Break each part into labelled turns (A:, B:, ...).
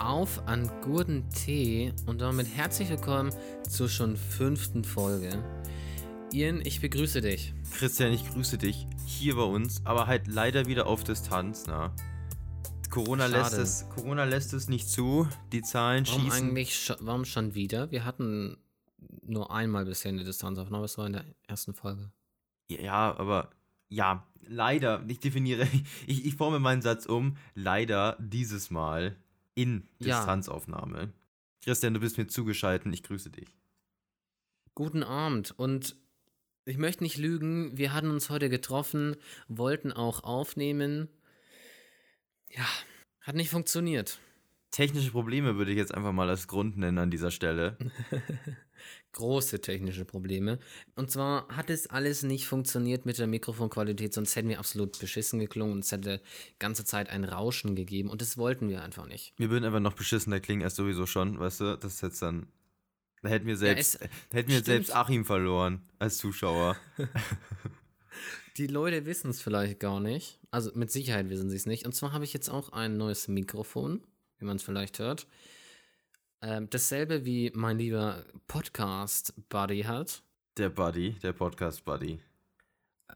A: auf an guten Tee und damit herzlich willkommen zur schon fünften Folge. Ian, ich begrüße dich.
B: Christian, ich grüße dich hier bei uns, aber halt leider wieder auf Distanz, na. Corona lässt, es, Corona lässt es nicht zu, die Zahlen
A: warum
B: schießen.
A: Eigentlich, sch- warum schon wieder? Wir hatten nur einmal bisher eine Distanzaufnahme, das war in der ersten Folge.
B: Ja, aber ja, leider, ich definiere, ich, ich forme meinen Satz um, leider dieses Mal in
A: Ja.
B: Distanzaufnahme. Christian, du bist mir zugeschaltet, ich grüße dich.
A: Guten Abend und ich möchte nicht lügen, wir hatten uns heute getroffen, wollten auch aufnehmen. Ja, hat nicht funktioniert.
B: Technische Probleme würde ich jetzt einfach mal als Grund nennen an dieser Stelle.
A: Große technische Probleme. Und zwar hat es alles nicht funktioniert mit der Mikrofonqualität, sonst hätten wir absolut beschissen geklungen und es hätte ganze Zeit ein Rauschen gegeben und das wollten wir einfach nicht.
B: Wir würden einfach noch beschissener klingen als sowieso schon, weißt du? Das ist jetzt dann. Da hätten wir selbst,
A: es-
B: da hätten wir selbst Achim verloren als Zuschauer.
A: Die Leute wissen es vielleicht gar nicht. Also mit Sicherheit wissen sie es nicht. Und zwar habe ich jetzt auch ein neues Mikrofon, wie man es vielleicht hört. Ähm, dasselbe wie mein lieber Podcast-Buddy hat.
B: Der Buddy, der Podcast-Buddy.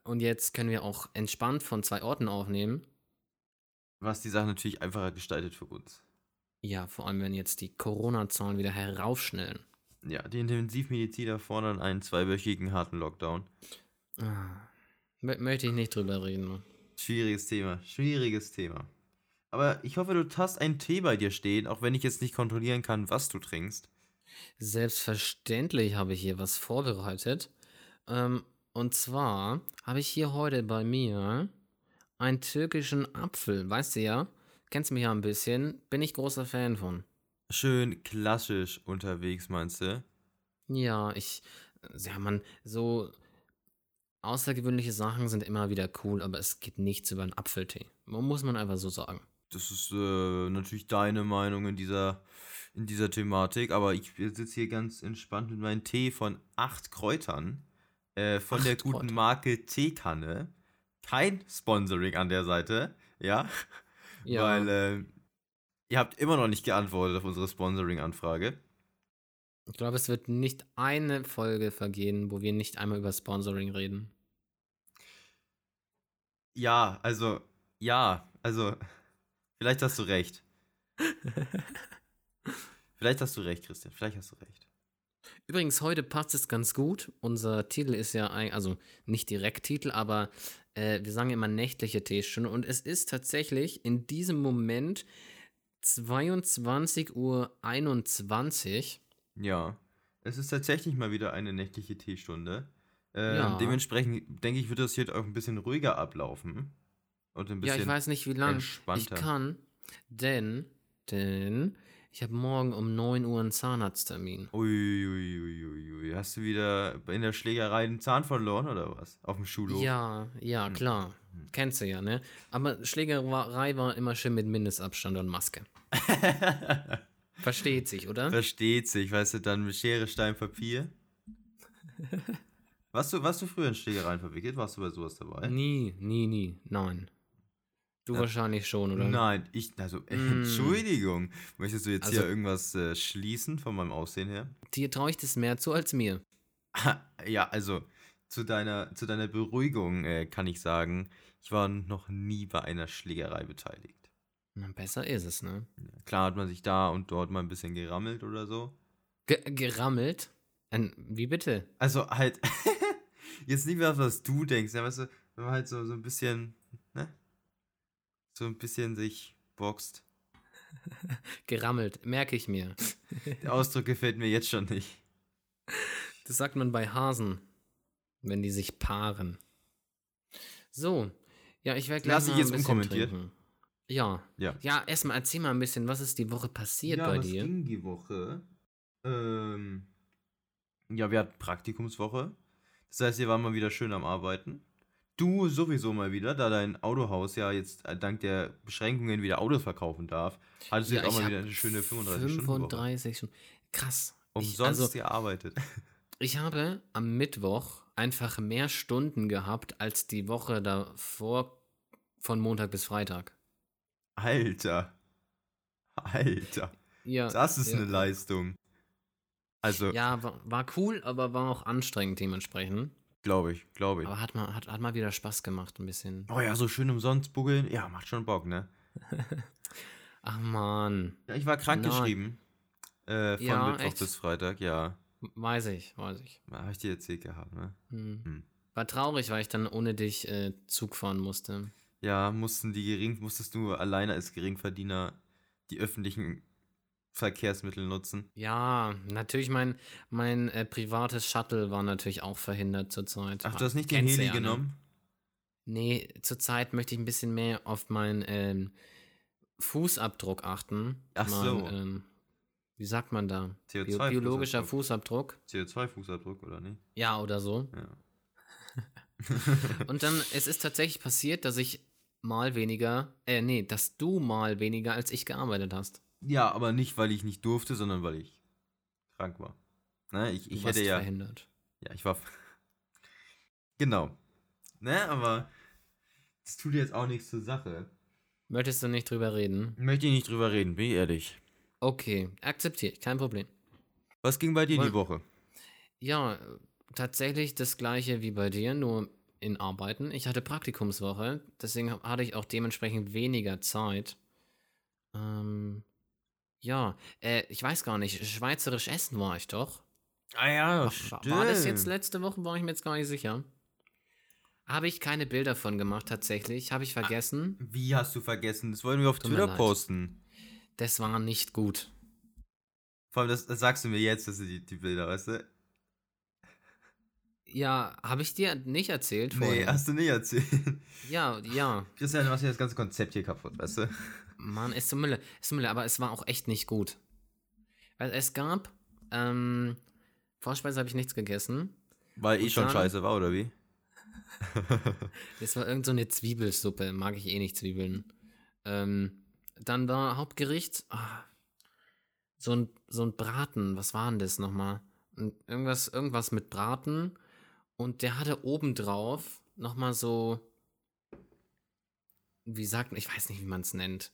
A: Und jetzt können wir auch entspannt von zwei Orten aufnehmen.
B: Was die Sache natürlich einfacher gestaltet für uns.
A: Ja, vor allem wenn jetzt die Corona-Zahlen wieder heraufschnellen.
B: Ja, die Intensivmediziner fordern einen zweiwöchigen harten Lockdown.
A: Ah, mö- möchte ich nicht drüber reden.
B: Schwieriges Thema, schwieriges Thema. Aber ich hoffe, du hast einen Tee bei dir stehen, auch wenn ich jetzt nicht kontrollieren kann, was du trinkst.
A: Selbstverständlich habe ich hier was vorbereitet. Ähm, und zwar habe ich hier heute bei mir einen türkischen Apfel. Weißt du ja, kennst mich ja ein bisschen, bin ich großer Fan von.
B: Schön klassisch unterwegs, meinst du?
A: Ja, ich, ja, man, so außergewöhnliche Sachen sind immer wieder cool, aber es geht nichts über einen Apfeltee. Muss man einfach so sagen.
B: Das ist äh, natürlich deine Meinung in dieser, in dieser Thematik, aber ich sitze hier ganz entspannt mit meinem Tee von acht Kräutern äh, von der
A: Acht
B: guten
A: Kräuter.
B: Marke Teekanne. Kein Sponsoring an der Seite, ja,
A: Ja,
B: weil äh, ihr habt immer noch nicht geantwortet auf unsere Sponsoring-Anfrage.
A: ich glaube, es wird nicht eine Folge vergehen, wo wir nicht einmal über Sponsoring reden.
B: Ja, also, ja, also, vielleicht hast du recht. Vielleicht hast du recht, Christian, vielleicht hast du recht.
A: Übrigens, heute passt es ganz gut. Unser Titel ist ja, ein, also nicht direkt Titel, aber äh, wir sagen immer nächtliche Teestunde. Und es ist tatsächlich in diesem Moment 22.21 Uhr.
B: Ja, es ist tatsächlich mal wieder eine nächtliche Teestunde. Ähm,
A: Ja.
B: Dementsprechend denke ich, wird das hier auch ein bisschen ruhiger ablaufen. Und ein
A: Ja,
B: bisschen
A: ich weiß nicht, wie lange ich kann, denn, denn ich habe morgen um 9 Uhr einen Zahnarzttermin.
B: Uiuiuiui. Hast du wieder in der Schlägerei den Zahn verloren oder was? Auf dem Schulhof?
A: Ja, ja, klar. Kennst du ja, ne? Aber Schlägerei war immer schön mit Mindestabstand und Maske. Versteht sich, oder?
B: Versteht sich, weißt du, dann mit Schere, Stein, Papier. Warst du, warst du früher in Schlägereien verwickelt? Warst du bei sowas dabei?
A: Nie, nie, nie. Nein. Du
B: Ja.
A: wahrscheinlich schon, oder?
B: Nein, ich, also,
A: Mm.
B: Entschuldigung. Möchtest du jetzt
A: Also-
B: hier irgendwas äh, schließen von meinem Aussehen her?
A: Dir traue ich das mehr zu als mir.
B: Ja, also zu deiner, zu deiner Beruhigung äh, kann ich sagen, ich war noch nie bei einer Schlägerei beteiligt.
A: Na, besser ist es, ne?
B: Klar hat man sich da und dort mal ein bisschen gerammelt oder so.
A: Ge gerammelt? Wie bitte?
B: Also halt, jetzt nicht mehr, was du denkst, ja, weißt du, wenn man halt so, so ein bisschen? So ein bisschen sich boxt.
A: Gerammelt, merke ich mir.
B: Der Ausdruck gefällt mir jetzt schon nicht.
A: Das sagt man bei Hasen, wenn die sich paaren. So, ja, ich werde gleich
B: Lass ich
A: mal
B: jetzt
A: ein bisschen
B: unkommentiert.
A: trinken. Ja.
B: Ja.
A: Ja, erstmal erzähl mal ein bisschen, was ist die Woche passiert
B: ja,
A: bei
B: was
A: dir?
B: ging die Woche? Ähm, ja, wir hatten Praktikumswoche. Das heißt, wir waren mal wieder schön am Arbeiten. Du sowieso mal wieder, da dein Autohaus ja jetzt äh, dank der Beschränkungen wieder Autos verkaufen darf. Hattest du
A: Ja,
B: jetzt auch
A: ich
B: mal wieder eine schöne 35 Stunden Woche.
A: 35 Stunden. Krass. Ich,
B: Umsonst
A: also,
B: gearbeitet.
A: ich habe am Mittwoch einfach mehr Stunden gehabt als die Woche davor von Montag bis Freitag.
B: Alter. Alter,
A: Ja.
B: das ist
A: ja.
B: eine Leistung. Also,
A: Ja, war, war cool, aber war auch anstrengend dementsprechend.
B: Glaube ich, glaube ich.
A: Aber hat mal, hat, hat mal wieder Spaß gemacht, ein bisschen.
B: Oh ja, so schön umsonst buggeln. Ja, macht schon Bock, ne?
A: Ach man,
B: Ja, ich war krank
A: Nein.
B: geschrieben. Äh, von
A: Ja,
B: Mittwoch
A: echt?
B: bis Freitag, ja.
A: weiß ich, weiß ich.
B: Habe ich dir erzählt gehabt, ne?
A: Hm.
B: Hm.
A: War traurig, weil ich dann ohne dich äh, Zug fahren musste.
B: Ja, mussten die gering, musstest du alleine als Geringverdiener die öffentlichen Verkehrsmittel nutzen.
A: Ja, natürlich mein, mein äh, privates Shuttle war natürlich auch verhindert zurzeit.
B: Ach, du hast nicht den Heli
A: ja, ne?
B: genommen?
A: Nee, zurzeit möchte ich ein bisschen mehr auf meinen ähm, Fußabdruck achten.
B: Ach
A: mein,
B: so.
A: Ähm, wie sagt man da? Bio
B: CO2
A: biologischer
B: Fußabdruck.
A: Fußabdruck.
B: CO2-Fußabdruck, oder nicht?
A: Ja, oder so.
B: Ja.
A: Und dann, es ist tatsächlich passiert, dass ich mal weniger, äh, nee, dass du mal weniger als ich gearbeitet hast.
B: Ja, aber nicht, weil ich nicht durfte, sondern weil ich krank war. Ne, ich, ich hätte ja.
A: verhindert.
B: Ja, ich war. genau. Ne, aber das tut jetzt auch nichts zur Sache.
A: Möchtest du nicht drüber reden?
B: Möchte ich nicht drüber reden, bin ich ehrlich.
A: Okay, akzeptiere ich, kein Problem.
B: Was ging bei dir
A: Woll-
B: die Woche?
A: Ja, tatsächlich das gleiche wie bei dir, nur in Arbeiten. Ich hatte Praktikumswoche, deswegen hatte ich auch dementsprechend weniger Zeit. Ähm, ja, äh, ich weiß gar nicht, schweizerisch essen war ich doch.
B: Ah ja,
A: War, war das jetzt letzte Woche? War ich mir jetzt gar nicht sicher. Habe ich keine Bilder von gemacht, tatsächlich. Habe ich vergessen.
B: Wie hast du vergessen? Das wollen wir auf
A: Tut
B: Twitter posten.
A: Das war nicht gut.
B: Vor allem, das, das sagst du mir jetzt, dass du die, die Bilder, weißt du?
A: Ja, habe ich dir nicht erzählt
B: Nee,
A: vorher?
B: hast du nicht erzählt.
A: Ja, ja.
B: Christian, du machst ja das ganze Konzept hier kaputt, weißt du?
A: Mann, ist so Mülle. Ist so Mülle, aber es war auch echt nicht gut. Weil es gab, ähm, Vorspeise habe ich nichts gegessen.
B: Weil eh
A: Und
B: schon
A: dann-
B: scheiße war, oder wie?
A: Das war irgend so eine Zwiebelsuppe. Mag ich eh nicht Zwiebeln. Ähm, dann war Hauptgericht ah, so, ein, so ein Braten. Was war denn das nochmal? Irgendwas, irgendwas mit Braten. Und der hatte obendrauf nochmal so. Wie sagt man? Ich weiß nicht, wie man es nennt.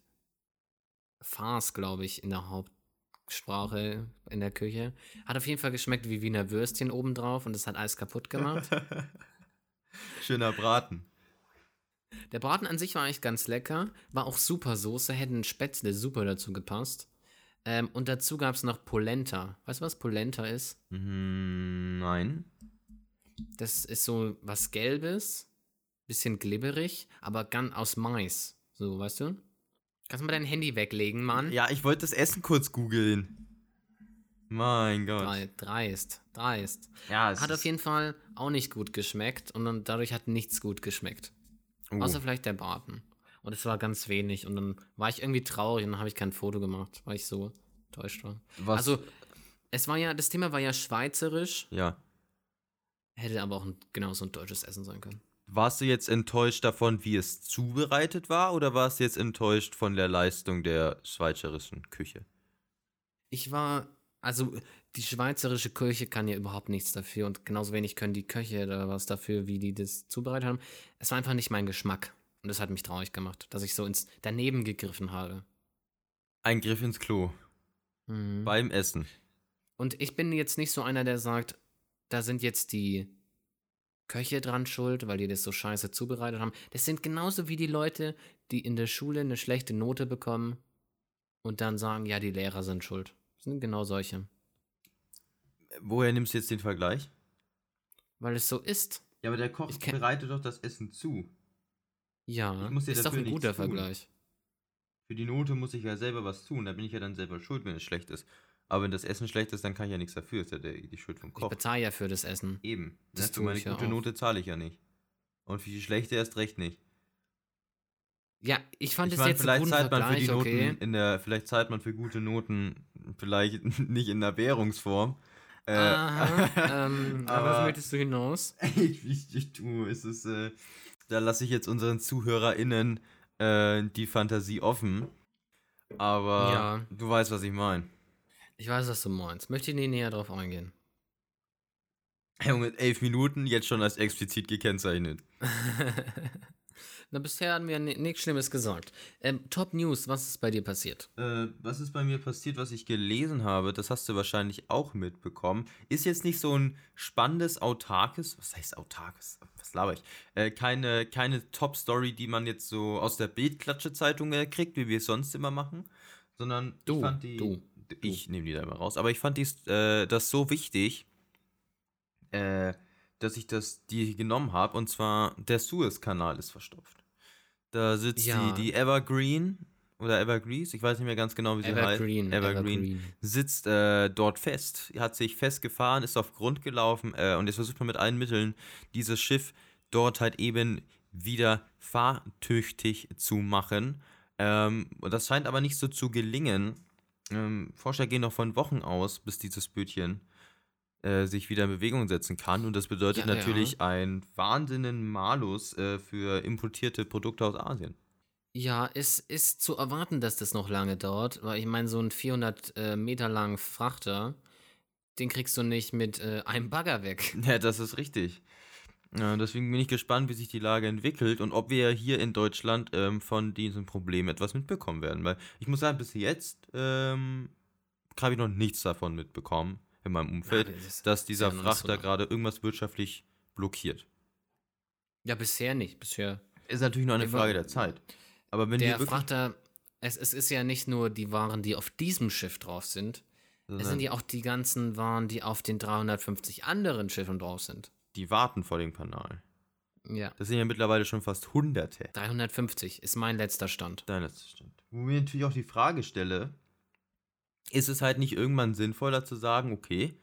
A: Farce, glaube ich, in der Hauptsprache in der Küche. Hat auf jeden Fall geschmeckt wie Wiener Würstchen obendrauf und das hat alles kaputt gemacht.
B: Schöner Braten.
A: Der Braten an sich war eigentlich ganz lecker, war auch super Soße, hätten Spätzle super dazu gepasst. Ähm, und dazu gab es noch Polenta. Weißt du, was Polenta ist?
B: Mhm, nein.
A: Das ist so was Gelbes, bisschen glibberig, aber ganz aus Mais. So, weißt du? Kannst du mal dein Handy weglegen, Mann?
B: Ja, ich wollte das Essen kurz googeln. Mein Gott.
A: Drei, dreist, dreist.
B: Ja, es
A: Hat auf jeden Fall auch nicht gut geschmeckt und dann, dadurch hat nichts gut geschmeckt.
B: oh.
A: Außer vielleicht der Braten. Und es war ganz wenig und dann war ich irgendwie traurig und dann habe ich kein Foto gemacht, weil ich so enttäuscht war.
B: Was,
A: Also, es war ja, das Thema war ja schweizerisch,
B: ja.
A: hätte aber auch ein, genauso ein deutsches Essen sein können.
B: Warst du jetzt enttäuscht davon, wie es zubereitet war, oder warst du jetzt enttäuscht von der Leistung der schweizerischen Küche?
A: Ich war, also die schweizerische Küche kann ja überhaupt nichts dafür und genauso wenig können die Köche oder was dafür, wie die das zubereitet haben. Es war einfach nicht mein Geschmack und das hat mich traurig gemacht, dass ich so ins daneben gegriffen habe.
B: Ein Griff ins Klo.
A: Mhm.
B: Beim Essen.
A: Und ich bin jetzt nicht so einer, der sagt, da sind jetzt die Köche dran schuld, weil die das so scheiße zubereitet haben. Das sind genauso wie die Leute, die in der Schule eine schlechte Note bekommen und dann sagen, ja, die Lehrer sind schuld. Das sind genau solche.
B: Woher nimmst du jetzt den Vergleich?
A: Weil es so ist.
B: Ja, aber der Koch bereitet doch das Essen zu.
A: Ja,
B: Ich muss
A: ist doch ein guter
B: tun.
A: Vergleich.
B: Für die Note muss ich ja selber was tun. Da bin ich ja dann selber schuld, wenn es schlecht ist. Aber wenn das Essen schlecht ist, dann kann ich ja nichts dafür. Ist ja die Schuld vom
A: Ich
B: Koch.
A: bezahle ja für das Essen.
B: Eben.
A: Das
B: ne? Für meine
A: ich ja
B: gute
A: auch.
B: Note zahle ich ja nicht. Und für die schlechte erst recht nicht.
A: Ja, ich fand
B: ich
A: es
B: meine,
A: jetzt
B: vielleicht zahlt man für die Noten
A: okay.
B: in der, vielleicht zahlt man für gute Noten vielleicht nicht in der Währungsform. Äh,
A: Aha, ähm, aber was möchtest du hinaus?
B: ich, ich, ich tue, es ist, äh, da lasse ich jetzt unseren ZuhörerInnen äh, die Fantasie offen. Aber
A: Ja.
B: du weißt, was ich meine.
A: Ich weiß, was du meinst. Möchte ich nie näher drauf eingehen.
B: Junge, elf Minuten, jetzt schon als explizit gekennzeichnet.
A: Na, bisher haben wir nichts Schlimmes gesagt. Ähm, Top News, was ist bei dir passiert?
B: Äh, was ist bei mir passiert, was ich gelesen habe, das hast du wahrscheinlich auch mitbekommen. Ist jetzt nicht so ein spannendes, autarkes, was heißt autarkes? Was laber ich? Äh, keine keine Top-Story, die man jetzt so aus der Bildklatsche-Zeitung äh, kriegt, wie wir es sonst immer machen, sondern
A: Du,
B: ich fand die.
A: du,
B: ich nehme die da immer raus, aber ich fand dies, äh, das so wichtig, äh, dass ich das die genommen habe. Und zwar, der Suez-Kanal ist verstopft. Da sitzt
A: Ja.
B: die, die Evergreen oder Evergrease, ich weiß nicht mehr ganz genau, wie sie
A: Evergreen,
B: heißt. Evergreen. Sitzt äh, dort fest, hat sich festgefahren, ist auf Grund gelaufen äh, und jetzt versucht man mit allen Mitteln dieses Schiff dort halt eben wieder fahrtüchtig zu machen. Ähm, und das scheint aber nicht so zu gelingen. Ähm, Forscher gehen noch von Wochen aus, bis dieses Bötchen äh, sich wieder in Bewegung setzen kann. Und das bedeutet
A: Ja,
B: natürlich
A: ja.
B: einen wahnsinnigen Malus äh, für importierte Produkte aus Asien.
A: Ja, es ist zu erwarten, dass das noch lange dauert, weil ich meine, so einen 400 äh, Meter langen Frachter, den kriegst du nicht mit äh, einem Bagger weg.
B: Ja, das ist richtig. Ja, deswegen bin ich gespannt, wie sich die Lage entwickelt und ob wir hier in Deutschland ähm, von diesem Problem etwas mitbekommen werden. Weil ich muss sagen, bis jetzt ähm, habe ich noch nichts davon mitbekommen in meinem Umfeld,
A: Ja, das
B: dass dieser
A: so
B: Frachter
A: lang.
B: gerade irgendwas wirtschaftlich blockiert.
A: Ja, bisher nicht. Bisher.
B: Ist natürlich nur eine
A: Über-
B: Frage der Zeit. Aber wenn
A: Der Frachter, es, es ist ja nicht nur die Waren, die auf diesem Schiff drauf sind, es sind ja auch die ganzen Waren, die auf den 350 anderen Schiffen drauf sind.
B: Die warten vor dem Kanal.
A: Ja.
B: Das sind ja mittlerweile schon fast Hunderte.
A: 350 ist mein letzter Stand.
B: Nein, das stimmt. Wo mir natürlich auch die Frage stelle, ist es halt nicht irgendwann sinnvoller zu sagen, okay,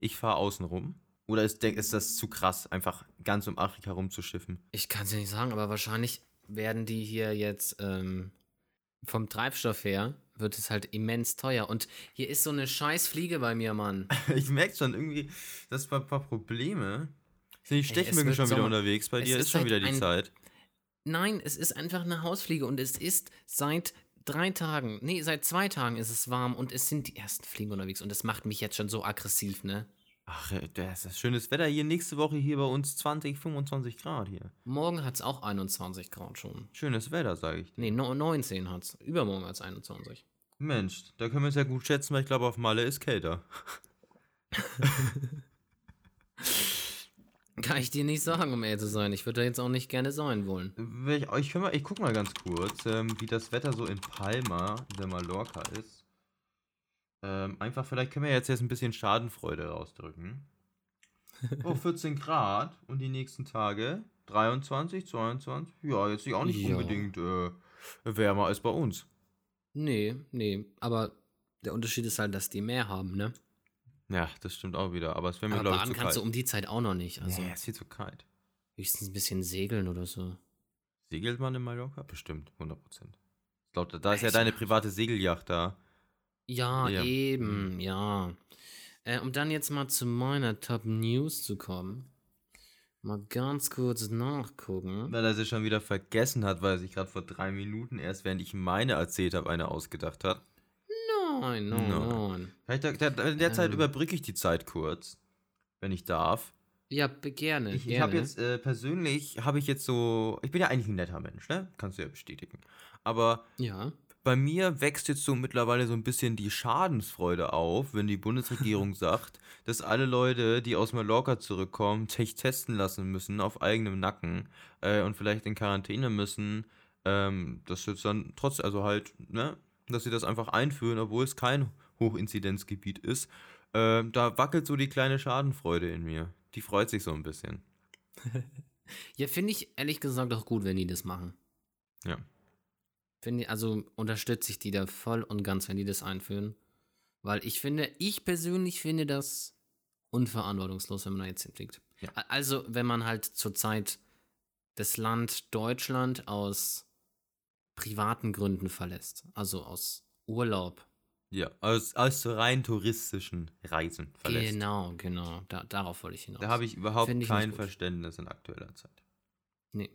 B: ich fahre außen rum? Oder ist, denk, ist das zu krass, einfach ganz um Afrika rumzuschiffen?
A: Ich kann es ja nicht sagen, aber wahrscheinlich werden die hier jetzt ähm, vom Treibstoff her, wird es halt immens teuer. Und hier ist so eine scheiß Fliege bei mir, Mann.
B: Ich merke schon irgendwie, das ist ein paar Probleme. Sind die Stechmücken schon wieder
A: Sommer.
B: unterwegs? Bei
A: Es
B: dir
A: ist
B: ist schon wieder die Zeit.
A: Nein, es ist einfach eine Hausfliege und es ist seit drei Tagen, nee, seit zwei Tagen ist es warm und es sind die ersten Fliegen unterwegs und das macht mich jetzt schon so aggressiv, ne?
B: Ach, äh, das ist schönes Wetter hier. Nächste Woche hier bei uns 20, 25 Grad hier.
A: Morgen hat es auch 21 Grad schon.
B: Schönes Wetter, sage ich dir.
A: Nee, no, 19 hat es. Übermorgen hat es 21.
B: Mensch, da können wir es ja gut schätzen, weil ich glaube, auf Malle ist kälter.
A: Kann ich dir nicht sagen, um ehrlich zu sein. Ich würde da jetzt auch nicht gerne sein wollen.
B: Ich, ich, mal, ich guck mal ganz kurz, ähm, wie das Wetter so in Palma, der Mallorca ist. Ähm, einfach, vielleicht können wir jetzt, jetzt ein bisschen Schadenfreude rausdrücken. Oh, 14 Grad und die nächsten Tage 23, 22. Ja, jetzt nicht auch nicht
A: Ja.
B: unbedingt äh, wärmer als bei uns.
A: Nee, nee. Aber der Unterschied ist halt, dass die mehr haben, ne?
B: Ja, das stimmt auch wieder, aber es wäre mir,
A: Aber
B: glaube ich, zu
A: kannst
B: kalt.
A: du um die Zeit auch noch nicht. Also
B: nee, es ist viel zu kalt.
A: höchstens ein bisschen segeln oder so.
B: Segelt man in Mallorca? Bestimmt, 100%. Ich glaube, da ist ja deine private Segelyacht da.
A: Ja,
B: Ja.
A: eben, ja. Äh, um dann jetzt mal zu meiner Top News zu kommen. Mal ganz kurz nachgucken.
B: Weil er sie schon wieder vergessen hat, weil er sich gerade vor drei Minuten erst, während ich meine erzählt habe, eine ausgedacht hat.
A: Nein, nein,
B: No.
A: nein.
B: Vielleicht In der Zeit
A: Ähm.
B: überbrücke ich die Zeit kurz, wenn ich darf.
A: Ja, gerne.
B: Ich, ich habe jetzt äh, persönlich, habe ich jetzt so, ich bin ja eigentlich ein netter Mensch, ne? Kannst du ja bestätigen. Aber
A: Ja.
B: bei mir wächst jetzt so mittlerweile so ein bisschen die Schadensfreude auf, wenn die Bundesregierung sagt, dass alle Leute, die aus Mallorca zurückkommen, sich testen lassen müssen auf eigenem Nacken äh, und vielleicht in Quarantäne müssen. Ähm, das jetzt dann trotz, also halt, ne, dass sie das einfach einführen, obwohl es kein Hochinzidenzgebiet ist. Ähm, da wackelt so die kleine Schadenfreude in mir. Die freut sich so ein bisschen.
A: Ja, finde ich ehrlich gesagt auch gut, wenn die das machen.
B: Ja.
A: Finde also unterstütze ich die da voll und ganz, wenn die das einführen. Weil ich finde, ich persönlich finde das unverantwortungslos, wenn man da jetzt hinfliegt.
B: Ja.
A: Also, wenn man halt zurzeit das Land Deutschland aus privaten Gründen verlässt. Also aus Urlaub.
B: Ja, aus, aus rein touristischen Reisen verlässt.
A: Genau, genau. Da, darauf wollte ich hinaus.
B: Da habe ich überhaupt
A: ich
B: kein. Verständnis in aktueller Zeit.
A: Nee.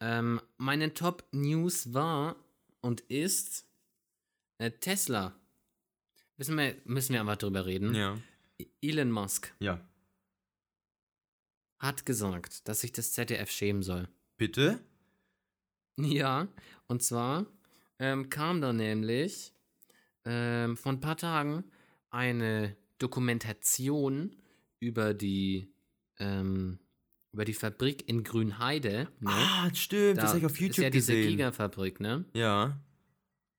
A: Ähm, meine Top News war und ist äh, Tesla. Müssen wir, müssen wir einfach drüber reden.
B: Ja.
A: Elon Musk
B: Ja.
A: hat gesagt, dass sich das ZDF schämen soll.
B: Bitte?
A: Ja, und zwar ähm, kam da nämlich ähm, vor ein paar Tagen eine Dokumentation über die ähm, über die Fabrik in Grünheide. Ne?
B: Ah, stimmt, das
A: da
B: habe ich auf YouTube
A: ist ja diese
B: gesehen.
A: Gigafabrik, ne?
B: ja.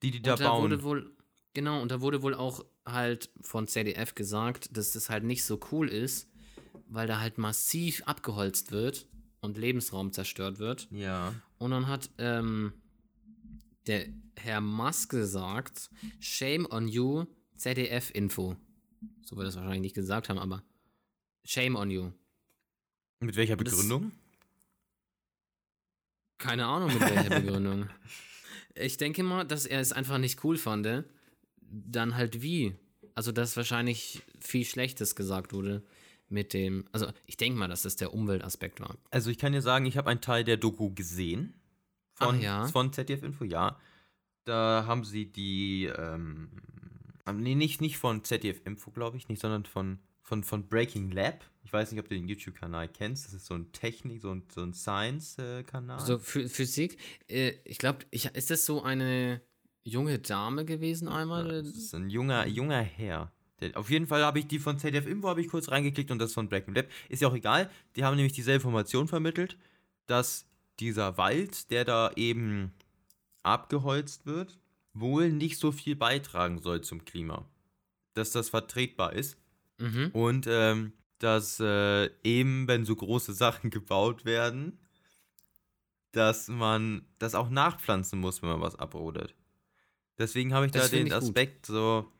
B: Die, die da
A: und da
B: bauen.
A: wurde wohl, genau, und da wurde wohl auch halt von ZDF gesagt, dass das halt nicht so cool ist, weil da halt massiv abgeholzt wird und Lebensraum zerstört wird.
B: ja.
A: Und dann hat ähm, der Herr Musk gesagt, Shame on you, ZDF-Info. So wird das wahrscheinlich nicht gesagt haben, aber Shame on you.
B: Mit welcher
A: das-
B: Begründung?
A: Keine Ahnung mit welcher Begründung. Ich denke mal, dass er es einfach nicht cool fand. Dann halt wie? Also, dass wahrscheinlich viel Schlechtes gesagt wurde mit dem. Also, ich denke mal, dass das der Umweltaspekt war.
B: Also ich kann dir sagen, ich habe einen Teil der Doku gesehen. Von,
A: Ach ja?
B: von ZDF Info, ja. Da haben sie die, ähm, ähm, nee, nicht, nicht von ZDF Info, glaube ich, nicht, sondern von, von, von Breaking Lab. Ich weiß nicht, ob du den YouTube-Kanal kennst. Das ist so ein Technik, so ein, so ein Science-Kanal.
A: So, Phy- Physik, äh, ich glaube, ist das so eine junge Dame gewesen einmal?
B: Das ist ein junger, junger Herr. Auf jeden Fall habe ich die von ZDF Info habe ich kurz reingeklickt und das von Breaking Lab. Ist ja auch egal. Die haben nämlich dieselbe Information vermittelt, dass dieser Wald, der da eben abgeholzt wird, wohl nicht so viel beitragen soll zum Klima. Dass das vertretbar ist.
A: Mhm.
B: Und ähm, dass äh, eben, wenn so große Sachen gebaut werden, dass man das auch nachpflanzen muss, wenn man was abrodet. Deswegen habe ich
A: Das
B: da den
A: ich gut.
B: Aspekt so,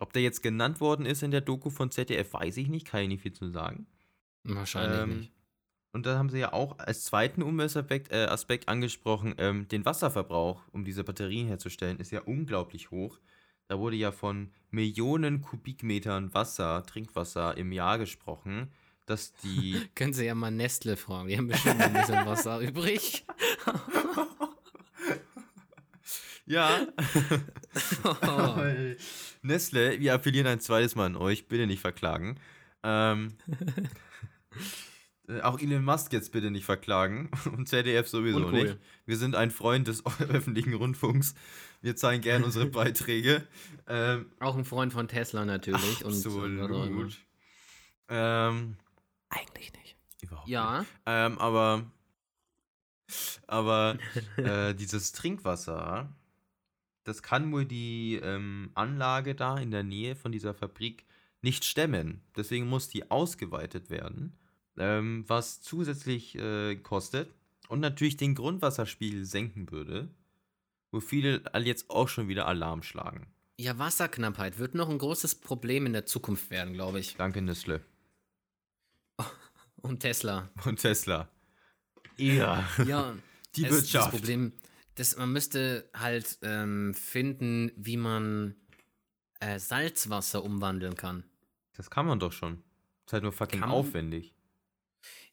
B: ob der jetzt genannt worden ist in der Doku von ZDF, weiß ich nicht, kann ich nicht viel zu sagen.
A: Wahrscheinlich
B: Ähm,
A: nicht.
B: Und da haben sie ja auch als zweiten Umweltaspekt äh, Aspekt angesprochen, ähm, den Wasserverbrauch, um diese Batterien herzustellen, ist ja unglaublich hoch. Da wurde ja von Millionen Kubikmetern Wasser, Trinkwasser im Jahr gesprochen, dass die
A: Können Sie ja mal Nestle fragen, die haben bestimmt ein bisschen Wasser übrig.
B: Ja.
A: Oh.
B: Nestle, wir appellieren ein zweites Mal an euch, bitte nicht verklagen. Ähm, äh, auch Elon Musk jetzt bitte nicht verklagen und ZDF sowieso
A: Uncool.
B: nicht. Wir sind ein Freund des öffentlichen Rundfunks. Wir zahlen gern unsere Beiträge. Ähm,
A: Auch ein Freund von Tesla natürlich. Und,
B: absolut. Ähm,
A: Eigentlich nicht.
B: überhaupt
A: Ja,
B: Ähm, aber aber äh, dieses Trinkwasser, das kann wohl die ähm, Anlage da in der Nähe von dieser Fabrik nicht stemmen. Deswegen muss die ausgeweitet werden, ähm, was zusätzlich äh, kostet und natürlich den Grundwasserspiegel senken würde, wo viele jetzt auch schon wieder Alarm schlagen.
A: ja, Wasserknappheit wird noch ein großes Problem in der Zukunft werden, glaube ich.
B: Danke, Nestle.
A: Und Tesla.
B: Und Tesla. Ja,
A: Ja,
B: die
A: es-
B: Wirtschaft.
A: Das Problem, das, man müsste halt ähm, finden, wie man äh, Salzwasser umwandeln kann.
B: Das kann man doch schon. Ist halt nur fucking
A: Kann
B: aufwendig.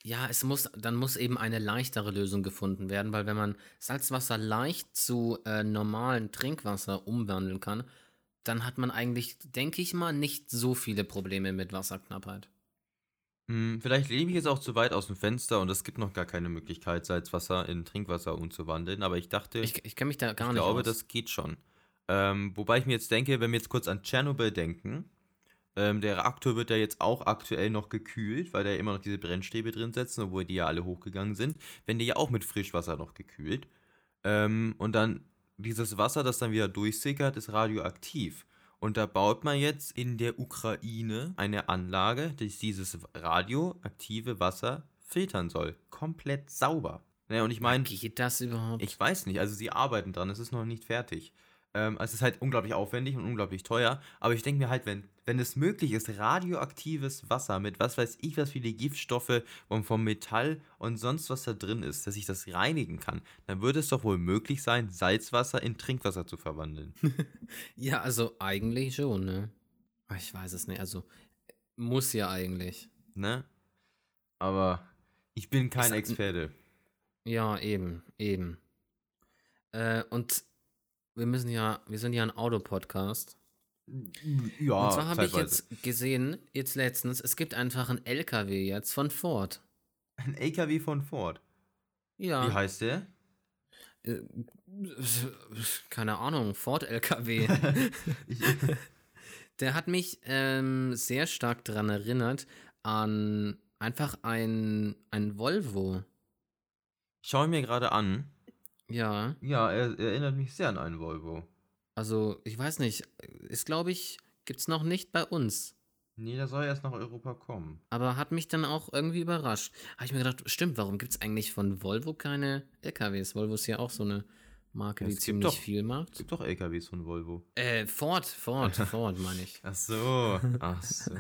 A: Ja, es muss, dann muss eben eine leichtere Lösung gefunden werden, weil wenn man Salzwasser leicht zu äh, normalen Trinkwasser umwandeln kann, dann hat man eigentlich, denke ich mal, nicht so viele Probleme mit Wasserknappheit.
B: Hm, vielleicht lebe ich jetzt auch zu weit aus dem Fenster und es gibt noch gar keine Möglichkeit, Salzwasser in Trinkwasser umzuwandeln. Aber ich dachte, ich,
A: Ich, ich kenne mich da gar nicht
B: glaube,
A: aus.
B: das geht schon. Ähm, wobei ich mir jetzt denke, wenn wir jetzt kurz an Tschernobyl denken, ähm, der Reaktor wird ja jetzt auch aktuell noch gekühlt, weil da ja immer noch diese Brennstäbe drin sitzen, obwohl die ja alle hochgegangen sind. Wenn die ja auch mit Frischwasser noch gekühlt. Ähm, und dann dieses Wasser, das dann wieder durchsickert, ist radioaktiv. Und da baut man jetzt in der Ukraine eine Anlage, die dieses radioaktive Wasser filtern soll. Komplett sauber. Naja, und ich meine,
A: Geht das überhaupt?
B: ich weiß nicht, also sie arbeiten dran, es ist noch nicht fertig. Ähm, es ist halt unglaublich aufwendig und unglaublich teuer, aber ich denke mir halt, wenn, wenn es möglich ist, radioaktives Wasser mit was weiß ich, was viele Giftstoffe und vom Metall und sonst was da drin ist, dass ich das reinigen kann, dann würde es doch wohl möglich sein, Salzwasser in Trinkwasser zu verwandeln.
A: ja, also eigentlich schon, ne? Aber Ich weiß es nicht, also muss ja eigentlich.
B: ne? Aber ich bin kein Experte.
A: Ja, eben, eben. Äh, und wir müssen ja, wir sind ja ein Autopodcast.
B: Ja,
A: und zwar habe ich jetzt gesehen, jetzt letztens, es gibt einfach einen LKW jetzt von Ford.
B: Ein LKW von Ford.
A: Ja.
B: Wie heißt der?
A: Äh, keine Ahnung, Ford LKW.
B: Ich,
A: Der hat mich ähm, sehr stark daran erinnert an einfach ein, ein Volvo.
B: schaue mir gerade an.
A: Ja,
B: Ja, er, er erinnert mich sehr an einen Volvo.
A: also ich weiß nicht, ist glaube ich, gibt's noch nicht bei uns.
B: Nee, der soll erst nach Europa kommen.
A: Aber hat mich dann auch irgendwie überrascht. Habe ich mir gedacht, stimmt, warum gibt es eigentlich von Volvo keine LKWs? Volvo ist ja auch so eine Marke,
B: Ja,
A: die
B: es
A: ziemlich
B: doch-
A: viel
B: Es
A: macht.
B: gibt doch LKWs von Volvo.
A: Äh, Ford, Ford, Ford meine ich.
B: Ach so. Ach so.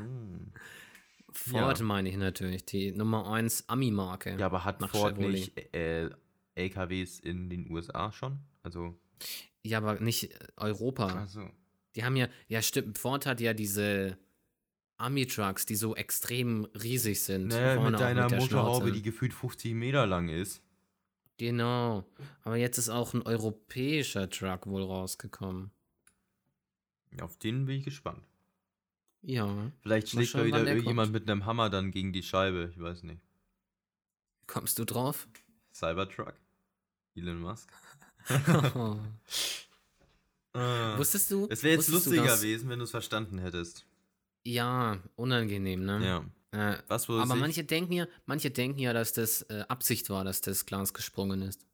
A: Ford
B: Ja.
A: meine ich natürlich, die Nummer 1 Ami-Marke.
B: Ja, aber hat
A: Nach
B: Ford
A: Chevrolet.
B: nicht äh, LKWs in den USA schon? Also.
A: Ja, aber nicht äh, Europa.
B: Ach so.
A: Die haben ja, ja stimmt, Ford hat ja diese Ami-Trucks, die so extrem riesig sind.
B: Naja,
A: vorne
B: mit deiner
A: der
B: Motorhaube, die gefühlt 50 Meter lang ist.
A: Genau. Aber jetzt ist auch ein europäischer Truck wohl rausgekommen.
B: Auf den bin ich gespannt.
A: Ja.
B: Vielleicht schlägt da wieder irgendjemand mit einem Hammer dann gegen die Scheibe. Ich weiß nicht.
A: Kommst du drauf?
B: Cybertruck? Elon Musk? Äh,
A: Wusstest du?
B: es wäre jetzt
A: du,
B: lustiger gewesen, wenn du es verstanden hättest.
A: Ja, unangenehm, ne?
B: Ja.
A: Äh,
B: Was
A: aber
B: sich-
A: manche denken ja, manche denken ja, dass das äh, Absicht war, dass das Glas gesprungen ist.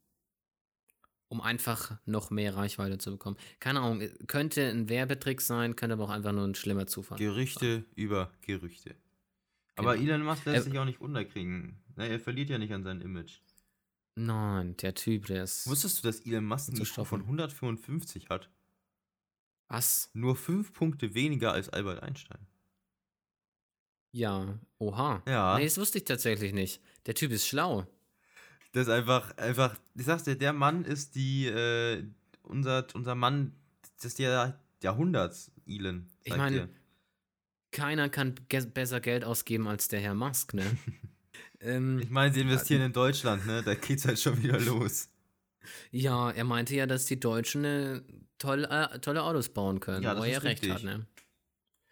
A: Um einfach noch mehr Reichweite zu bekommen. Keine Ahnung, äh, könnte ein Werbetrick sein, könnte aber auch einfach nur ein schlimmer Zufall.
B: Gerüchte über Gerüchte. Aber
A: Genau.
B: Elon Musk lässt
A: Äh,
B: sich auch nicht unterkriegen. Na, er verliert ja nicht an seinem Image.
A: Nein, der Typ, der ist.
B: Wusstest du, dass Elon Musk einen IQ von
A: stoppen.
B: 155 hat?
A: Was?
B: Nur fünf Punkte weniger als Albert Einstein.
A: Ja. Oha.
B: Ja.
A: Nee, das wusste ich tatsächlich nicht. Der Typ ist schlau.
B: Das ist einfach, einfach, ich sag's dir, der Mann ist die, äh, unser, unser Mann des Jahr, Jahrhunderts, Elon.
A: Ich meine. Keiner kann ge besser Geld ausgeben als der Herr Musk, ne? ähm,
B: Ich meine, sie investieren in Deutschland, ne? Da geht's halt schon wieder los.
A: Ja, er meinte ja, dass die Deutschen äh, tolle, äh, tolle Autos bauen können,
B: Ja,
A: wo er recht
B: richtig.
A: hat, ne?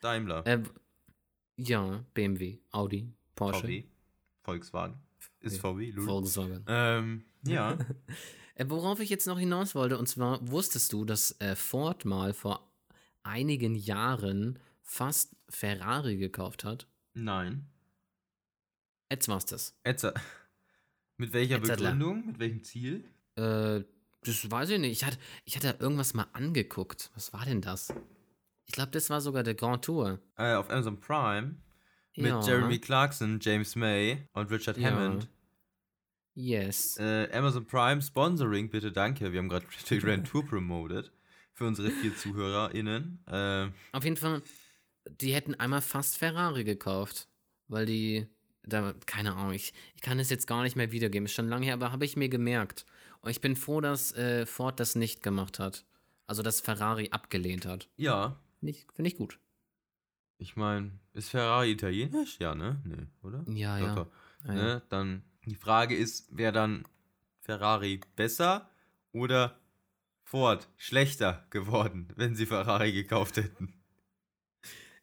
B: Daimler,
A: Äh, ja, BMW, Audi, Porsche,
B: VW, Volkswagen. Ist
A: Ja,
B: VW, Lul.
A: Volkswagen.
B: Ähm, ja.
A: Äh, worauf ich jetzt noch hinaus wollte, und zwar wusstest du, dass äh, Ford mal vor einigen Jahren fast Ferrari gekauft hat?
B: Nein.
A: Jetzt war's das.
B: Etzer. Mit welcher
A: Etzertler.
B: Begründung? Mit welchem Ziel?
A: Äh, das weiß ich nicht. Ich hatte, ich hatte irgendwas mal angeguckt. Was war denn das? Ich glaube, das war sogar der Grand Tour.
B: Äh, auf Amazon Prime. Mit
A: ja.
B: Jeremy Clarkson, James May und Richard
A: Ja.
B: Hammond.
A: Yes.
B: Äh, Amazon Prime Sponsoring, bitte danke. Wir haben gerade die Grand Tour promoted. Für unsere vier ZuhörerInnen. Äh,
A: Auf jeden Fall, die hätten einmal fast Ferrari gekauft, weil die, da, keine Ahnung, ich, ich kann es jetzt gar nicht mehr wiedergeben, ist schon lange her, aber habe ich mir gemerkt. Und ich bin froh, dass äh, Ford das nicht gemacht hat. Also, dass Ferrari abgelehnt hat.
B: ja,
A: Finde ich, gut.
B: ich meine, ist Ferrari italienisch? Ja, ne? Nee, oder?
A: Ja, ja. ja.
B: Ne? Dann die Frage ist, wäre dann Ferrari besser oder Ford schlechter geworden, wenn sie Ferrari gekauft hätten?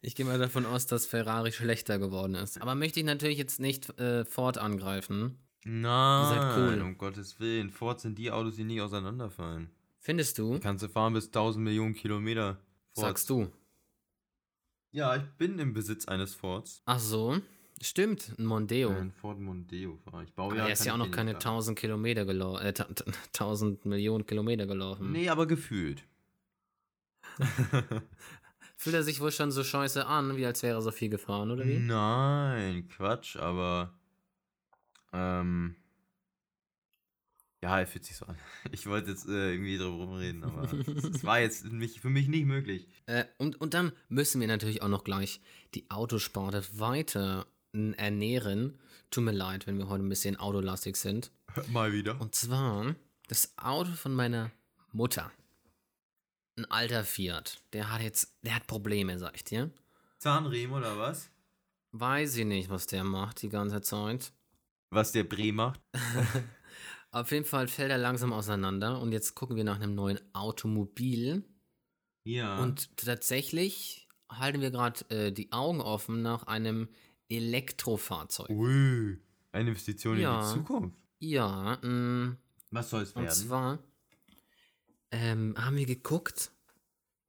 A: Ich gehe mal davon aus, dass Ferrari schlechter geworden ist. Aber möchte ich natürlich jetzt nicht äh, Ford angreifen.
B: Nein,
A: cool.
B: um Gottes Willen. Ford sind die Autos, die nie auseinanderfallen.
A: Findest du?
B: Kannst du fahren bis 1000 Millionen Kilometer. Fords.
A: Sagst du.
B: Ja, ich bin im Besitz eines Fords.
A: Ach so. Stimmt, ein Mondeo.
B: Ein Ford Mondeo fahre ich. Baue
A: Aber er ist ja auch noch keine 1000 Kilometer gelaufen, äh, ta- ta- 1000 Millionen Kilometer gelaufen.
B: Nee, aber gefühlt.
A: Fühlt er sich wohl schon so scheiße an, wie als wäre er so viel gefahren, oder wie?
B: Nein, Quatsch, aber. Ähm. Ja, er fühlt sich so an. Ich wollte jetzt äh, irgendwie drüber rumreden, aber es war jetzt mich, für mich nicht möglich.
A: Äh, und, und dann müssen wir natürlich auch noch gleich die Autosparte weiter ernähren. Tut mir leid, wenn wir heute ein bisschen autolastig sind.
B: Mal wieder.
A: Und zwar das Auto von meiner Mutter. Ein alter Fiat. Der hat jetzt, der hat Probleme, sag ich dir.
B: Zahnriemen oder was?
A: Weiß ich nicht, was der macht die ganze Zeit.
B: Was der Bre macht?
A: Auf jeden Fall fällt er langsam auseinander und jetzt gucken wir nach einem neuen Automobil.
B: Ja.
A: Und tatsächlich halten wir gerade äh, die Augen offen nach einem Elektrofahrzeug.
B: Ui, eine Investition in
A: Ja.
B: die Zukunft.
A: Ja, mh,
B: Was soll es
A: und
B: werden?
A: zwar, ähm, haben wir geguckt.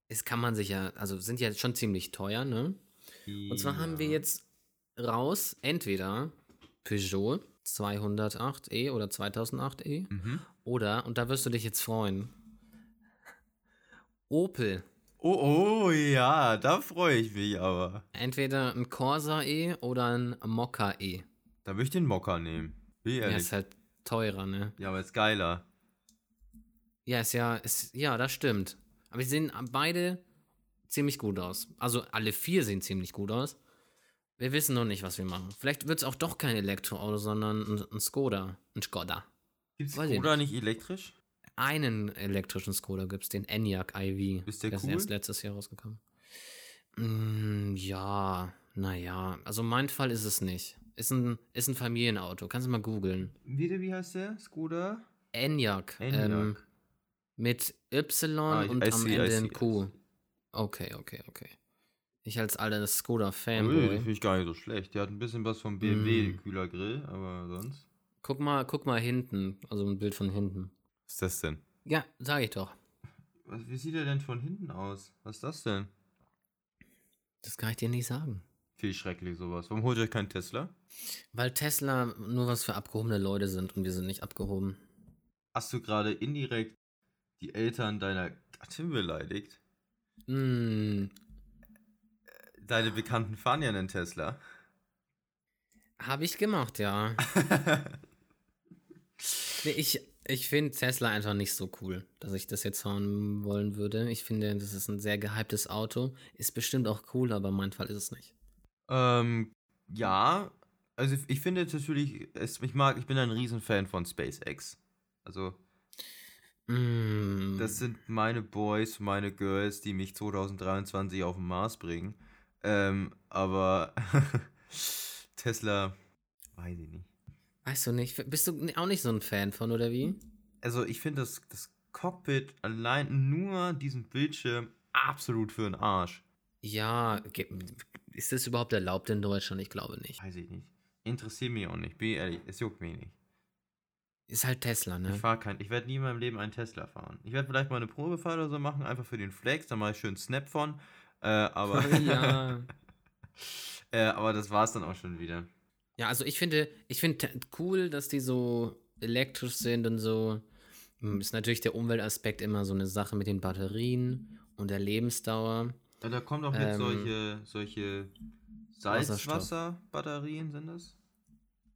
A: Es kann man sich ja, also sind ja schon ziemlich teuer, ne? Und zwar haben wir
B: Ja.
A: jetzt raus, entweder Peugeot 208e oder 2008e
B: Mhm.
A: oder, und da wirst du dich jetzt freuen, Opel.
B: Oh, oh, ja, da freue ich mich aber.
A: Entweder ein Corsa E oder ein Mokka E.
B: Da würde ich den Mokka nehmen. Bin ich
A: Ja,
B: ehrlich.
A: ist halt teurer, ne?
B: Ja, aber ist geiler.
A: Ja, ist ja, ist, ja, das stimmt. Aber sie sehen beide ziemlich gut aus. Also alle vier sehen ziemlich gut aus. Wir wissen noch nicht, was wir machen. Vielleicht wird es auch doch kein Elektroauto, sondern ein, ein Skoda. Ein Skoda. Weiß ich
B: Skoda nicht elektrisch?
A: Einen elektrischen Skoda gibt es, den Enyaq iV.
B: Ist der
A: ist
B: cool?
A: erst letztes Jahr rausgekommen. Mm, ja, naja. Also mein Fall ist es nicht. Ist ein, ist ein Familienauto. Kannst du mal googeln.
B: Wie, wie heißt der? Skoda?
A: Enyaq.
B: Enyaq.
A: Ähm, mit Y
B: Ah,
A: und
B: I
A: am
B: see,
A: Ende ein Q. Okay, okay, okay. Ich als alter
B: Ui,
A: Skoda-Fanboy.
B: Finde ich gar nicht so schlecht. Der hat ein bisschen was vom
A: Mm.
B: BMW Kühlergrill, aber sonst.
A: Guck mal, guck mal hinten. Also ein Bild von hinten.
B: Was ist das denn?
A: Ja, sag ich doch.
B: Was, wie sieht er denn von hinten aus? Was ist das denn?
A: Das kann ich dir nicht sagen.
B: Viel schrecklich sowas. Warum holt ihr euch keinen Tesla?
A: Weil Tesla nur was für abgehobene Leute sind und wir sind nicht abgehoben.
B: Hast du gerade indirekt die Eltern deiner Gattin beleidigt?
A: Hm,
B: Deine Bekannten fahren ja einen Tesla.
A: habe ich gemacht, ja. Nee, ich ich finde Tesla einfach nicht so cool, dass ich das jetzt fahren wollen würde. Ich finde, das ist ein sehr gehyptes Auto. Ist bestimmt auch cool, aber mein Fall ist es nicht.
B: ähm, ja. Also ich finde natürlich, es, ich mag, ich bin ein Riesenfan von SpaceX. Also
A: Mm,
B: Das sind meine Boys, meine Girls, die mich 2023 auf den Mars bringen. Ähm, aber Tesla, weiß ich nicht.
A: weißt du nicht, bist du auch nicht so ein Fan von, oder wie?
B: Also ich finde das, das Cockpit allein nur diesen Bildschirm absolut für den Arsch.
A: Ja, ist das überhaupt erlaubt in Deutschland? Ich glaube nicht.
B: Weiß ich nicht. Interessiert mich auch nicht. Bin ehrlich, es juckt mich nicht.
A: Ist halt Tesla, ne?
B: Ich fahre kein, ich werde nie in meinem Leben einen Tesla fahren. Ich werde vielleicht mal eine Probefahrt oder so machen, einfach für den Flex, da mache ich schön Snap von. Äh, aber,
A: ja.
B: äh, aber das war's dann auch schon wieder.
A: Ja, also ich finde, ich finde cool, dass die so elektrisch sind und so. Hm, Ist natürlich der Umweltaspekt immer so eine Sache mit den Batterien und der Lebensdauer.
B: Ja, da kommt auch jetzt
A: Ähm,
B: solche, solche. Salzwasserbatterien, sind das?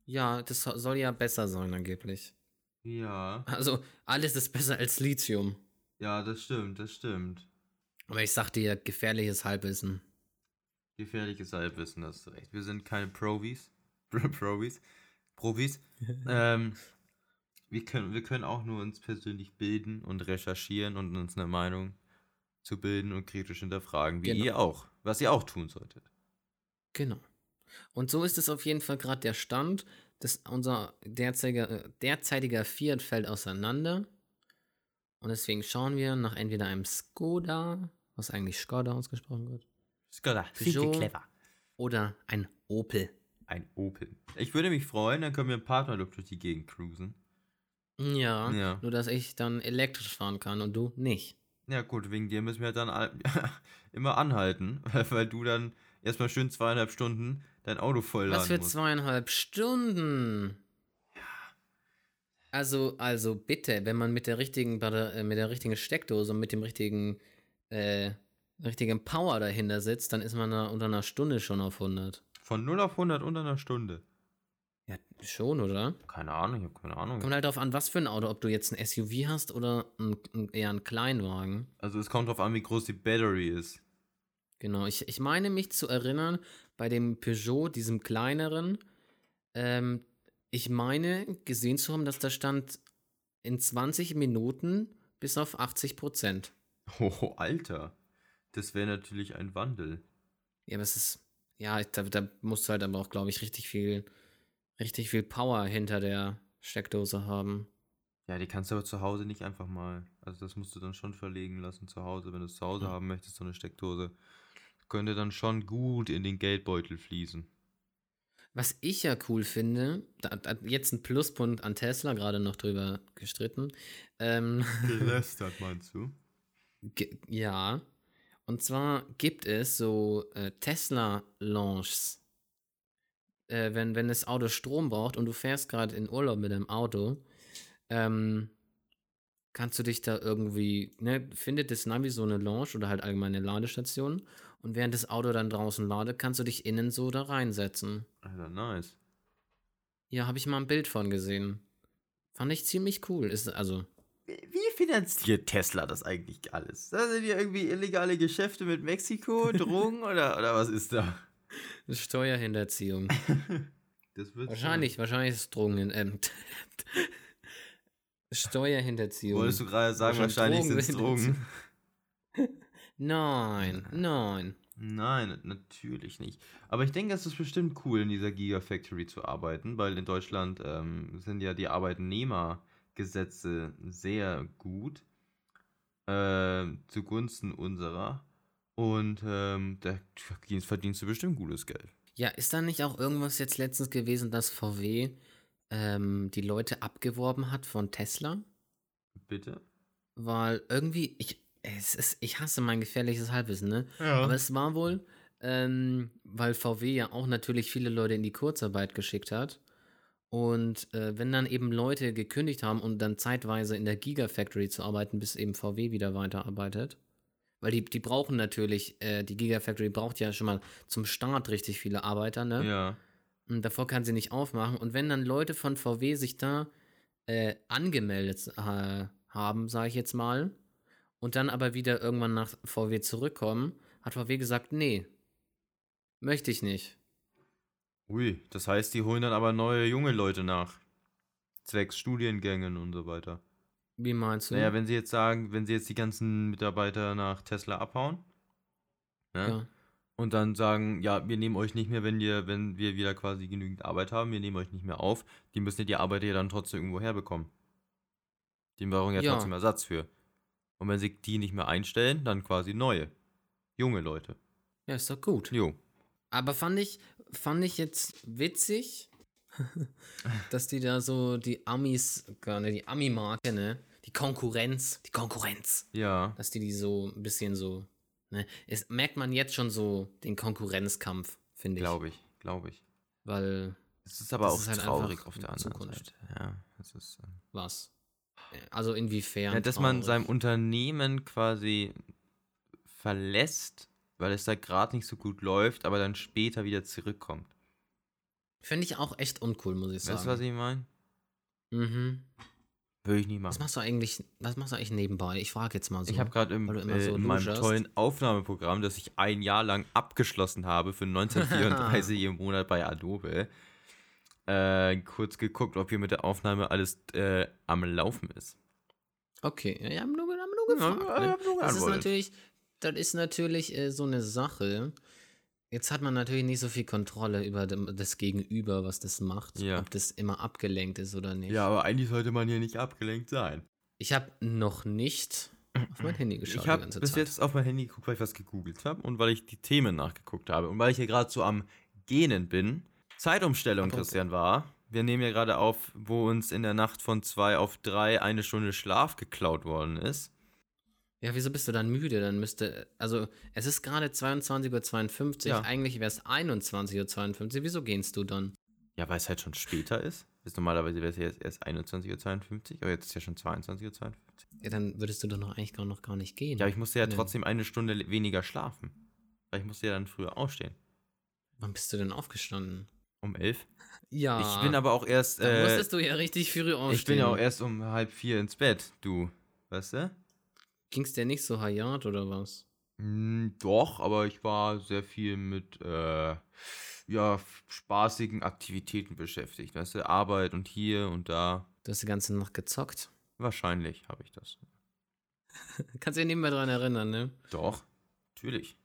A: Ja, das so- soll ja besser sein angeblich.
B: Ja.
A: Also alles ist besser als Lithium.
B: Ja, das stimmt, das stimmt.
A: Aber ich sag dir, gefährliches Halbwissen.
B: Gefährliches Halbwissen, hast du recht. Wir sind keine Provis. Provis. Profis. ähm, wir, können, wir können auch nur uns persönlich bilden und recherchieren und uns eine Meinung zu bilden und kritisch hinterfragen, wie
A: Genau.
B: ihr auch. Was ihr auch tun solltet.
A: Genau. Und so ist es auf jeden Fall gerade der Stand. Dass unser derzeitiger, äh, derzeitiger Fiat fällt auseinander. Und deswegen schauen wir nach entweder einem Skoda, was eigentlich Skoda ausgesprochen wird,
B: Skoda,
A: Peugeot. oder ein Opel.
B: Ein Opel. Ich würde mich freuen, dann können wir im Partnerlook durch die Gegend cruisen.
A: Ja,
B: Ja.
A: nur dass ich dann elektrisch fahren kann und du nicht.
B: Ja, gut, wegen dir müssen wir dann immer anhalten, weil du dann erstmal schön zweieinhalb Stunden dein Auto vollladen
A: Was für
B: musst.
A: zweieinhalb Stunden? Also, also bitte, wenn man mit der richtigen, äh, mit der richtigen Steckdose und mit dem richtigen, äh, richtigen Power dahinter sitzt, dann ist man da unter einer Stunde schon auf 100.
B: Von 0 auf 100 unter einer Stunde.
A: Ja, schon, oder?
B: Keine Ahnung, ich habe keine Ahnung.
A: Kommt halt darauf an, was für ein Auto, ob du jetzt ein SUV hast oder ein, ein, eher einen Kleinwagen.
B: Also es kommt drauf an, wie groß die Battery ist.
A: Genau, ich, ich meine mich zu erinnern, bei dem Peugeot, diesem kleineren, ähm, ich meine gesehen zu haben, dass da stand in 20 Minuten bis auf 80 Prozent.
B: Oh, Alter. Das wäre natürlich ein Wandel.
A: Ja, aber es ist, ja, da, da musst du halt aber auch, glaube ich, richtig viel, richtig viel Power hinter der Steckdose haben.
B: Ja, die kannst du aber zu Hause nicht einfach mal. Also das musst du dann schon verlegen lassen zu Hause, wenn du es zu Hause
A: Ja.
B: haben möchtest, so eine Steckdose. Könnte dann schon gut in den Geldbeutel fließen.
A: Was ich ja cool finde, da, da jetzt ein Pluspunkt an Tesla, gerade noch drüber gestritten. Ähm,
B: Gelästert, meinst du?
A: ja. Und zwar gibt es so äh, Tesla-Launches. Äh, wenn, wenn das Auto Strom braucht und du fährst gerade in Urlaub mit deinem Auto, ähm, kannst du dich da irgendwie, ne, findet das Navi so eine Lounge oder halt allgemeine Ladestation und während das Auto dann draußen ladet, kannst du dich innen so da reinsetzen.
B: Alter, nice.
A: Ja, habe ich mal ein Bild von gesehen. Fand ich ziemlich cool. Ist also
B: Wie finanziert Tesla das eigentlich alles? Da sind ja irgendwie illegale Geschäfte mit Mexiko, Drogen oder, oder was ist da?
A: Steuerhinterziehung.
B: Das wird
A: wahrscheinlich, wahrscheinlich ist es Drogen. Ähm, Steuerhinterziehung.
B: Wolltest du gerade sagen,
A: Wahrscheinlich
B: sind es
A: Drogen-
B: Drogen?
A: Nein, nein.
B: Nein, natürlich nicht. Aber ich denke, es ist bestimmt cool, in dieser Gigafactory zu arbeiten, weil in Deutschland ähm, sind ja die Arbeitnehmergesetze sehr gut äh, zugunsten unserer. Und ähm, da verdienst du bestimmt gutes Geld.
A: Ja, ist da nicht auch irgendwas jetzt letztens gewesen, dass VW ähm, die Leute abgeworben hat von Tesla?
B: Bitte?
A: Weil irgendwie, ich, es ist, ich hasse mein gefährliches Halbwissen, ne?
B: Ja.
A: Aber es war wohl, ähm, weil VW ja auch natürlich viele Leute in die Kurzarbeit geschickt hat. Und äh, wenn dann eben Leute gekündigt haben und dann zeitweise in der Gigafactory zu arbeiten, bis eben VW wieder weiterarbeitet. Weil die, die brauchen natürlich, äh, die Gigafactory braucht ja schon mal zum Start richtig viele Arbeiter, ne?
B: Ja.
A: Und davor kann sie nicht aufmachen. Und wenn dann Leute von VW sich da äh, angemeldet äh, haben, sage ich jetzt mal, und dann aber wieder irgendwann nach VW zurückkommen, hat VW gesagt, nee, möchte ich nicht.
B: Ui, das heißt, die holen dann aber neue junge Leute nach. Zwecks Studiengängen und so weiter.
A: Wie meinst du?
B: Naja, wenn sie jetzt sagen, wenn sie jetzt die ganzen Mitarbeiter nach Tesla abhauen, ne?
A: ja.
B: Und dann sagen, ja, wir nehmen euch nicht mehr, wenn wir, wenn wir wieder quasi genügend Arbeit haben, wir nehmen euch nicht mehr auf, die müssen ja die Arbeiter ja dann trotzdem irgendwo herbekommen. Die brauchen ja,
A: Ja.
B: trotzdem Ersatz für. Und wenn sie die nicht mehr einstellen, dann quasi neue. Junge Leute.
A: ja, ist doch gut.
B: Jo.
A: Aber fand ich, fand ich jetzt witzig, dass die da so die Amis, gar nicht, die Ami-Marke, ne? Die Konkurrenz, die Konkurrenz.
B: Ja.
A: dass die die so ein bisschen so, ne, es merkt man jetzt schon so den Konkurrenzkampf, finde ich.
B: Glaube ich, glaube ich.
A: Weil,
B: Es ist aber auch
A: ist halt
B: traurig auf der anderen
A: Zukunft.
B: Seite. Ja, es ist. ähm,
A: was? Also inwiefern?
B: Ja, dass man
A: traurig?
B: seinem Unternehmen quasi verlässt, weil es da gerade nicht so gut läuft, aber dann später wieder zurückkommt.
A: Finde ich auch echt uncool, muss ich sagen.
B: Weißt du, was ich meine?
A: Mhm.
B: Würde ich nicht
A: Was
B: machen.
A: machst du eigentlich, was machst du eigentlich nebenbei? Ich frage jetzt mal so.
B: Ich habe gerade im, äh,
A: so
B: in meinem tollen Aufnahmeprogramm, das ich ein Jahr lang abgeschlossen habe für 1934 im Monat bei Adobe, äh, kurz geguckt, ob hier mit der Aufnahme alles äh, am Laufen ist.
A: Okay, ja, ich habe nur, hab nur gefragt.
B: Ja,
A: ne?
B: hab nur
A: das ist natürlich, das ist natürlich äh, so eine Sache. Jetzt hat man natürlich nicht so viel Kontrolle über das Gegenüber, was das macht.
B: Ja.
A: Ob das immer abgelenkt ist oder nicht.
B: Ja, aber eigentlich sollte man hier nicht abgelenkt sein.
A: Ich habe noch nicht auf mein Handy geschaut
B: Ich habe bis
A: Zeit.
B: jetzt auf mein Handy geguckt, weil ich was gegoogelt habe und weil ich die Themen nachgeguckt habe und weil ich hier gerade so am Gähnen bin. Zeitumstellung,
A: Apropos.
B: Christian, war. Wir nehmen ja gerade auf, wo uns in der Nacht von zwei auf drei eine Stunde Schlaf geklaut worden ist.
A: Ja, wieso bist du dann müde? Dann müsste, also es ist gerade 22.52 Uhr,
B: Ja.
A: eigentlich wäre es 21.52 Uhr. Wieso gehst du dann?
B: Ja, weil es halt schon später ist. ist normalerweise wäre es ja jetzt erst 21.52 Uhr, aber jetzt ist ja schon 22.52 Uhr.
A: Ja, dann würdest du doch noch eigentlich gar noch gar nicht gehen.
B: Ja, ich musste ja
A: Nee.
B: trotzdem eine Stunde weniger schlafen. Weil ich musste ja dann früher aufstehen.
A: Wann bist du denn aufgestanden?
B: Um elf.
A: Ja.
B: Ich bin aber auch erst.
A: Da
B: Äh,
A: musstest du ja richtig früh aufstehen.
B: ich bin ja auch erst um halb vier ins Bett, du. Weißt du?
A: Ging's dir nicht so hayat oder was?
B: Hm, doch, aber ich war sehr viel mit äh, ja, spaßigen Aktivitäten beschäftigt. Weißt du, Arbeit und hier und da.
A: Du hast die ganze Nacht gezockt.
B: Wahrscheinlich habe ich das.
A: Kannst dich nicht mehr dran erinnern, ne?
B: Doch, natürlich.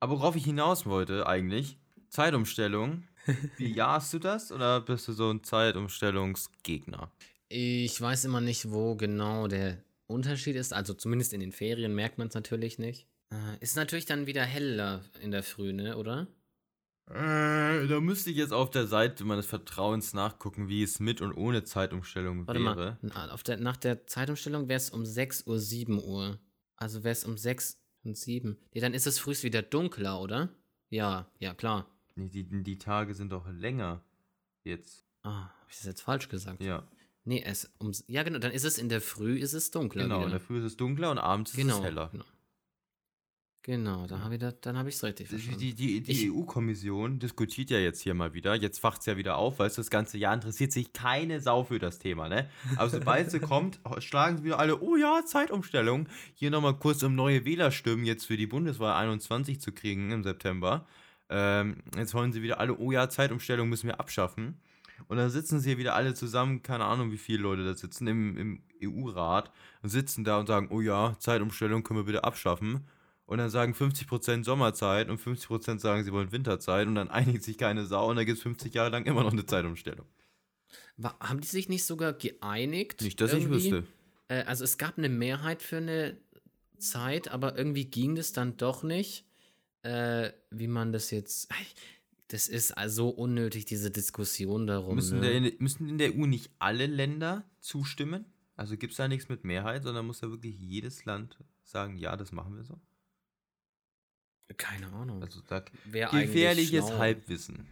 B: Aber worauf ich hinaus wollte eigentlich, Zeitumstellung. Wie jahst du das oder bist du so ein Zeitumstellungsgegner?
A: Ich weiß immer nicht, wo genau der Unterschied ist. Also zumindest in den Ferien merkt man es natürlich nicht. Äh, ist natürlich dann wieder heller in der Früh, ne, oder?
B: Äh, da müsste ich jetzt auf der Seite meines Vertrauens nachgucken, wie es mit und ohne Zeitumstellung
A: Warte
B: wäre.
A: mal, auf der, nach der Zeitumstellung wäre es um 6 Uhr 7 Uhr. Also wäre es um 6 und 7. Nee, dann ist es frühst wieder dunkler, oder? Ja, ja, klar.
B: Nee, die, die Tage sind doch länger jetzt.
A: Ah, habe ich das jetzt falsch gesagt?
B: Ja.
A: Nee, es um ja genau, dann ist es in der Früh ist es dunkler
B: Genau, in
A: wieder.
B: der Früh ist es dunkler und abends ist
A: genau,
B: es heller.
A: Genau, genau da habe ich das, dann habe ich es richtig
B: Die,
A: verstanden.
B: die, die, die EU-Kommission diskutiert ja jetzt hier mal wieder. Jetzt wacht es ja wieder auf, weißt du, das ganze Jahr interessiert sich keine Sau für das Thema, ne? Aber sobald sie kommt, schlagen sie wieder alle, oh ja, Zeitumstellung. Hier nochmal kurz, um neue Wählerstimmen jetzt für die Bundeswahl 21 zu kriegen im September. Ähm, jetzt wollen sie wieder alle, oh ja, Zeitumstellung müssen wir abschaffen. Und dann sitzen sie hier wieder alle zusammen, keine Ahnung, wie viele Leute da sitzen, im, im EU-Rat und sitzen da und sagen, oh ja, Zeitumstellung können wir bitte abschaffen. Und dann sagen 50% Sommerzeit und 50% sagen, sie wollen Winterzeit und dann einigt sich keine Sau und dann gibt es 50 Jahre lang immer noch eine Zeitumstellung.
A: War, haben die sich nicht sogar geeinigt?
B: Nicht, dass ich
A: irgendwie?
B: wüsste.
A: Äh, also es gab eine Mehrheit für eine Zeit, aber irgendwie ging das dann doch nicht. Äh, wie man das jetzt. Das ist also unnötig, diese Diskussion darum.
B: Müssen,
A: ne?
B: der, müssen in der EU nicht alle Länder zustimmen? Also gibt es da nichts mit Mehrheit, sondern muss da wirklich jedes Land sagen, ja, das machen wir so?
A: Keine Ahnung.
B: Also da
A: Wer
B: gefährliches
A: schlau?
B: Halbwissen.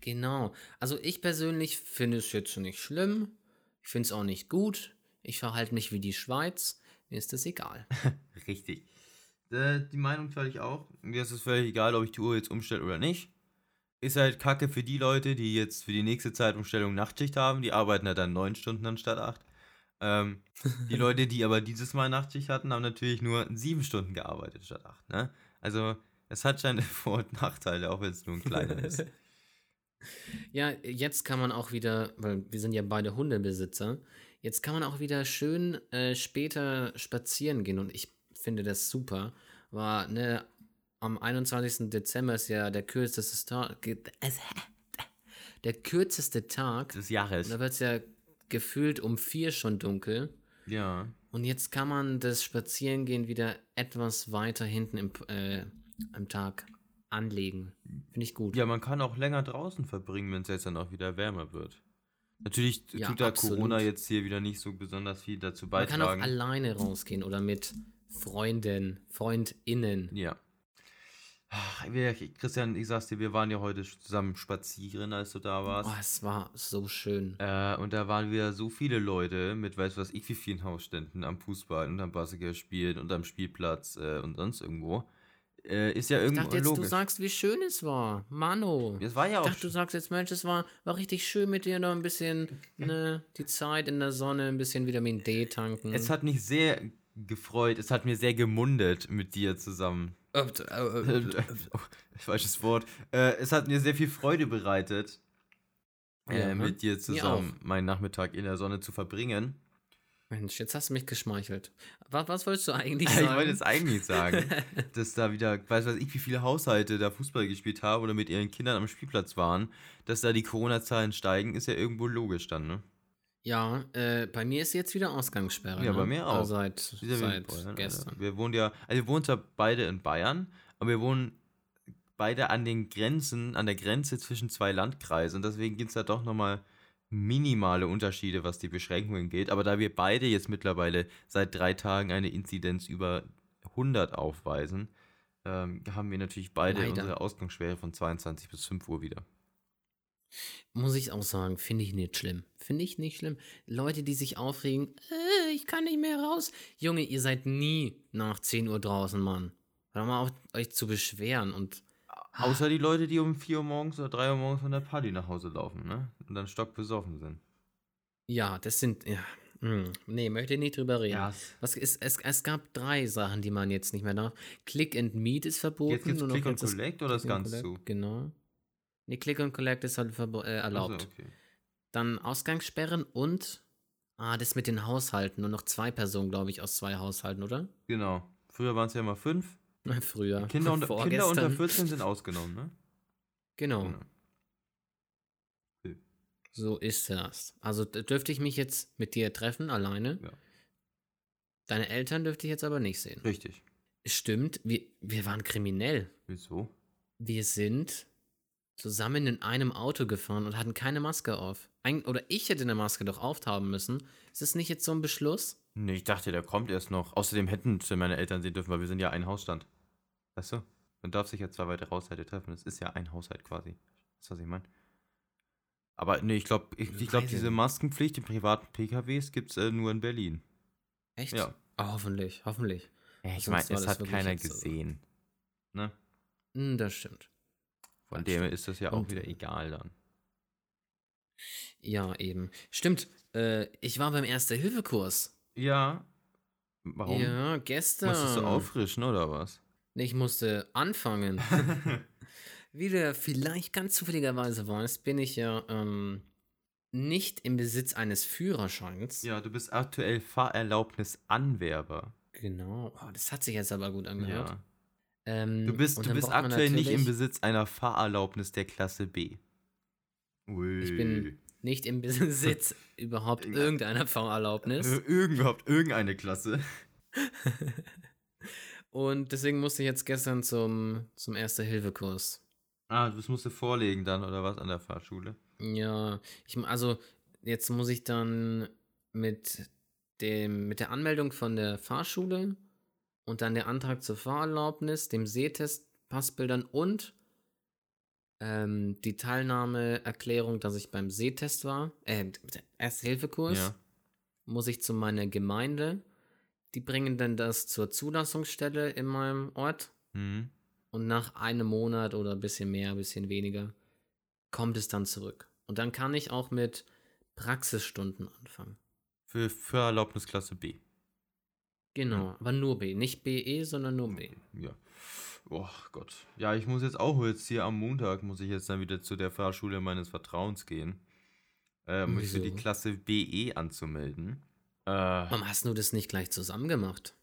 A: Genau. Also ich persönlich finde es jetzt nicht schlimm. Ich finde es auch nicht gut. Ich verhalte mich wie die Schweiz. Mir ist das egal.
B: Richtig. Äh, die Meinung teile ich auch. Mir ist es völlig egal, ob ich die Uhr jetzt umstelle oder nicht. Ist halt kacke für die Leute, die jetzt für die nächste Zeitumstellung Nachtschicht haben. Die arbeiten ja dann neun Stunden anstatt acht. Ähm, die Leute, die aber dieses Mal Nachtschicht hatten, haben natürlich nur sieben Stunden gearbeitet statt acht. Ne? Also es hat seine Vor- und Nachteile, auch wenn es nur ein kleiner ist.
A: Ja, jetzt kann man auch wieder, weil wir sind ja beide Hundebesitzer, jetzt kann man auch wieder schön äh, später spazieren gehen und ich finde das super. War, ne, am 21. Dezember ist ja der kürzeste Tag, der kürzeste Tag.
B: Des Jahres.
A: Da wird es ja gefühlt um vier schon dunkel.
B: Ja.
A: Und jetzt kann man das Spazierengehen wieder etwas weiter hinten im, äh, am Tag anlegen. Finde ich gut.
B: Ja, man kann auch länger draußen verbringen, wenn es jetzt dann auch wieder wärmer wird. Natürlich
A: Ja,
B: tut da
A: absolut.
B: Corona jetzt hier wieder nicht so besonders viel dazu
A: Man kann auch
B: beitragen.
A: alleine rausgehen oder mit Freunden, FreundInnen.
B: Ja. Ach, Christian, ich sag's dir, wir waren ja heute zusammen spazieren, als du da warst.
A: Oh, es war so schön.
B: Äh, und da waren wieder so viele Leute mit weiß was ich wie vielen Hausständen am Fußball und am Basketball spielen und am Spielplatz äh, und sonst irgendwo. Äh, ist ja
A: Ich
B: irgendwo
A: dachte jetzt, du
B: logisch.
A: sagst, wie schön es war. Mano.
B: Das war ja
A: Ich
B: auch
A: dachte, du sagst jetzt, Mensch, es war, war richtig schön mit dir noch ein bisschen, ne, die Zeit in der Sonne, ein bisschen Vitamin D tanken.
B: Es hat mich sehr gefreut, es hat mir sehr gemundet mit dir zusammen.
A: Äh,
B: oh, falsches Wort. Äh, es hat mir sehr viel Freude bereitet, äh,
A: Ja,
B: mit dir zusammen meinen Nachmittag in der Sonne zu verbringen.
A: Mensch, jetzt hast du mich geschmeichelt. Was, was wolltest du eigentlich
B: Ich
A: sagen?
B: wollte jetzt eigentlich sagen, dass da wieder, weiß weiß ich, wie viele Haushalte da Fußball gespielt haben oder mit ihren Kindern am Spielplatz waren, dass da die Corona-Zahlen steigen, ist ja irgendwo logisch dann, ne?
A: Ja, äh, bei mir ist jetzt wieder Ausgangssperre.
B: Ja,
A: ne?
B: bei mir auch.
A: Also seit,
B: Wieder
A: seit
B: Bayern,
A: gestern.
B: Alter. Wir wohnen ja, also wir wohnen zwar beide in Bayern, aber wir wohnen beide an den Grenzen, an der Grenze zwischen zwei Landkreisen. Und deswegen gibt es da doch nochmal minimale Unterschiede, was die Beschränkungen geht. Aber da wir beide jetzt mittlerweile seit drei Tagen eine Inzidenz über 100 aufweisen, ähm, haben wir natürlich beide
A: Leider.
B: unsere Ausgangsschwere von 22 bis 5 Uhr wieder.
A: Muss ich auch sagen, finde ich nicht schlimm. Finde ich nicht schlimm. Leute, die sich aufregen, äh, ich kann nicht mehr raus. Junge, ihr seid nie nach 10 Uhr draußen, Mann. Hör mal auf, euch zu beschweren und
B: Außer die Leute, die um 4 Uhr morgens oder 3 Uhr morgens von der Party nach Hause laufen, ne? Und dann stockbesoffen sind.
A: ja, das sind, ja, hm, nee, möchte ich nicht drüber reden.
B: Ja.
A: Was ist, es, es gab drei Sachen, die man jetzt nicht mehr darf. Click and Meet ist verboten.
B: Jetzt gibt's Click
A: das
B: Collect oder ist
A: Click and
B: ganz
A: Collect,
B: zu?
A: Genau. Nee, Click and Collect ist halt äh, erlaubt.
B: Ach so, okay.
A: Dann Ausgangssperren und, ah, das mit den Haushalten. Nur noch zwei Personen, glaube ich, aus zwei Haushalten, oder?
B: Genau. Früher waren es ja immer fünf.
A: Früher.
B: Kinder, unter, Kinder unter
A: Vorgestern.
B: 14 sind ausgenommen, ne?
A: Genau.
B: Genau.
A: So ist das. Also dürfte ich mich jetzt mit dir treffen, alleine.
B: Ja.
A: Deine Eltern dürfte ich jetzt aber nicht sehen.
B: Richtig.
A: Stimmt, wir, wir waren kriminell.
B: Wieso?
A: Wir sind zusammen in einem Auto gefahren und hatten keine Maske auf. Ein, oder ich hätte eine Maske doch aufhaben müssen. Ist das nicht jetzt so ein Beschluss?
B: Nee, ich dachte, der kommt erst noch. Außerdem hätten meine Eltern sehen dürfen, weil wir sind ja ein Hausstand. Weißt du? Man darf sich ja zwei weitere Haushalte treffen. Das ist ja ein Haushalt quasi. Das was ich meine. Aber nee, ich glaube, ich, ich glaube, diese
A: ich.
B: Maskenpflicht in privaten PKWs gibt es äh, nur in Berlin.
A: Echt?
B: Ja.
A: Oh, hoffentlich, hoffentlich.
B: Ich meine, es hat keiner
A: jetzt so.
B: gesehen. Ne?
A: Hm, das stimmt.
B: Von dem
A: stimmt.
B: ist das ja auch
A: Und-
B: wieder egal dann.
A: Ja, eben. Stimmt. Äh, ich war beim Erste-Hilfe-Kurs.
B: Ja. Warum?
A: Ja, gestern.
B: Musstest du auffrischen oder was?
A: Ich musste anfangen. Wie du ja vielleicht ganz zufälligerweise weißt, bin ich ja ähm, nicht im Besitz eines Führerscheins.
B: ja, du bist aktuell Fahrerlaubnisanwerber.
A: Genau. Oh, das hat sich jetzt aber gut angehört.
B: Ja.
A: Ähm,
B: Du bist, du bist aktuell nicht im Besitz einer Fahrerlaubnis der Klasse B. Ui.
A: Ich bin nicht im Besitz überhaupt
B: Irgendein-
A: irgendeiner Fahrerlaubnis.
B: überhaupt irgendeine Klasse.
A: Und deswegen musste ich jetzt gestern zum, zum Erste-Hilfe-Kurs.
B: Ah, das musst du vorlegen dann, oder was, an der Fahrschule?
A: Ja, ich, also jetzt muss ich dann mit dem, mit der Anmeldung von der Fahrschule und dann der Antrag zur Fahrerlaubnis, dem Sehtest, Passbildern und ähm, die Teilnahmeerklärung, dass ich beim Sehtest war, äh, der Erste-Hilfe-Kurs,
B: Ja.
A: muss ich zu meiner Gemeinde. Die bringen dann das zur Zulassungsstelle in meinem Ort
B: Mhm.
A: und nach einem Monat oder ein bisschen mehr, ein bisschen weniger, kommt es dann zurück. Und dann kann ich auch mit Praxisstunden anfangen.
B: Für Fahrerlaubnis Klasse B.
A: Genau, aber nur B. Nicht BE, sondern nur B.
B: Ja. Oh Gott. Ja, ich muss jetzt auch jetzt hier am Montag, muss ich jetzt dann wieder zu der Fahrschule meines Vertrauens gehen. Äh, um mich für die? Klasse BE anzumelden. Äh,
A: Warum hast du das nicht gleich zusammen gemacht?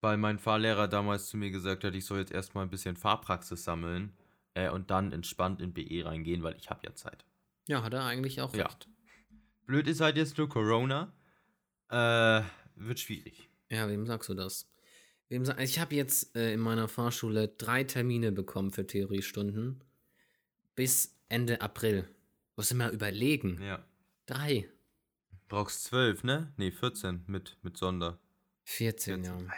B: weil mein Fahrlehrer damals zu mir gesagt hat, ich soll jetzt erstmal ein bisschen Fahrpraxis sammeln äh, und dann entspannt in BE reingehen, weil ich habe ja Zeit.
A: Ja, hat er eigentlich auch
B: Ja.
A: recht.
B: Blöd ist halt jetzt nur Corona. Äh, wird schwierig.
A: Ja, wem sagst du das? Wem sag ich habe jetzt äh, in meiner Fahrschule drei Termine bekommen für Theoriestunden bis Ende April. Muss ich mal überlegen.
B: Ja.
A: Drei.
B: Brauchst zwölf, ne? Nee, 14 mit, mit Sonder.
A: 14,
B: 14.
A: ja.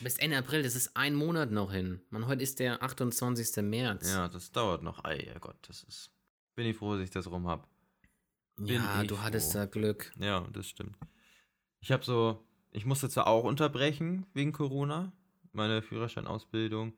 A: Bis Ende April, das ist ein Monat noch hin. Man, heute ist der 28. März.
B: Ja, das dauert noch. Ei, ja Gott, das ist. Bin ich froh, dass ich das rum hab.
A: Ja,
B: bin ich
A: du hattest
B: froh.
A: da Glück.
B: Ja, das stimmt. Ich habe so, ich musste zwar auch unterbrechen wegen Corona, meine Führerscheinausbildung,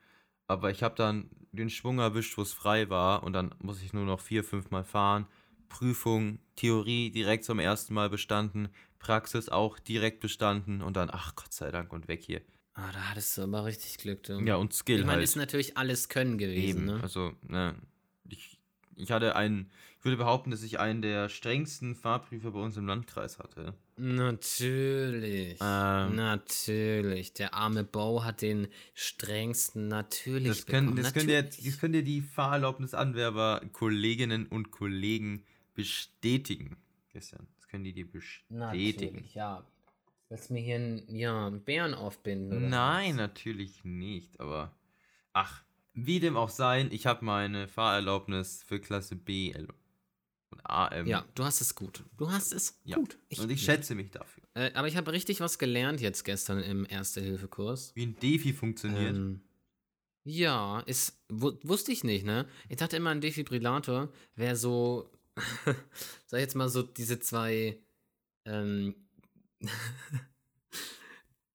B: aber ich habe dann den Schwung erwischt, wo es frei war und dann muss ich nur noch vier, fünf Mal fahren. Prüfung, Theorie direkt zum ersten Mal bestanden, Praxis auch direkt bestanden und dann, ach Gott sei Dank und weg hier.
A: Ah, da hattest du aber richtig Glück, du.
B: Ja, und Skill
A: ich meine,
B: halt.
A: ist natürlich alles Können gewesen,
B: Eben,
A: ne?
B: also, ne, ich, ich hatte einen, ich würde behaupten, dass ich einen der strengsten Fahrprüfer bei uns im Landkreis hatte.
A: Natürlich.
B: Ähm.
A: natürlich. Der arme Bo hat den strengsten natürlich
B: Das können, das, können dir,
A: natürlich.
B: das können dir die Fahrerlaubnisanwerber, Kolleginnen und Kollegen bestätigen. Christian, das können die dir bestätigen.
A: Natürlich, ja. Willst du mir hier einen, ja, einen Bären aufbinden?
B: Nein,
A: was?
B: natürlich nicht, aber ach, wie dem auch sein, ich habe meine Fahrerlaubnis für Klasse B und AM.
A: Ja, du hast es gut. Du hast es
B: Ja.
A: gut.
B: und ich
A: nicht.
B: schätze mich dafür.
A: Äh, aber ich habe richtig was gelernt jetzt gestern im Erste-Hilfe-Kurs.
B: Wie ein Defi funktioniert.
A: Ähm, ja, ist, wu wusste ich nicht, ne? Ich dachte immer, ein Defibrillator wäre so, sag ich jetzt mal so, diese zwei ähm,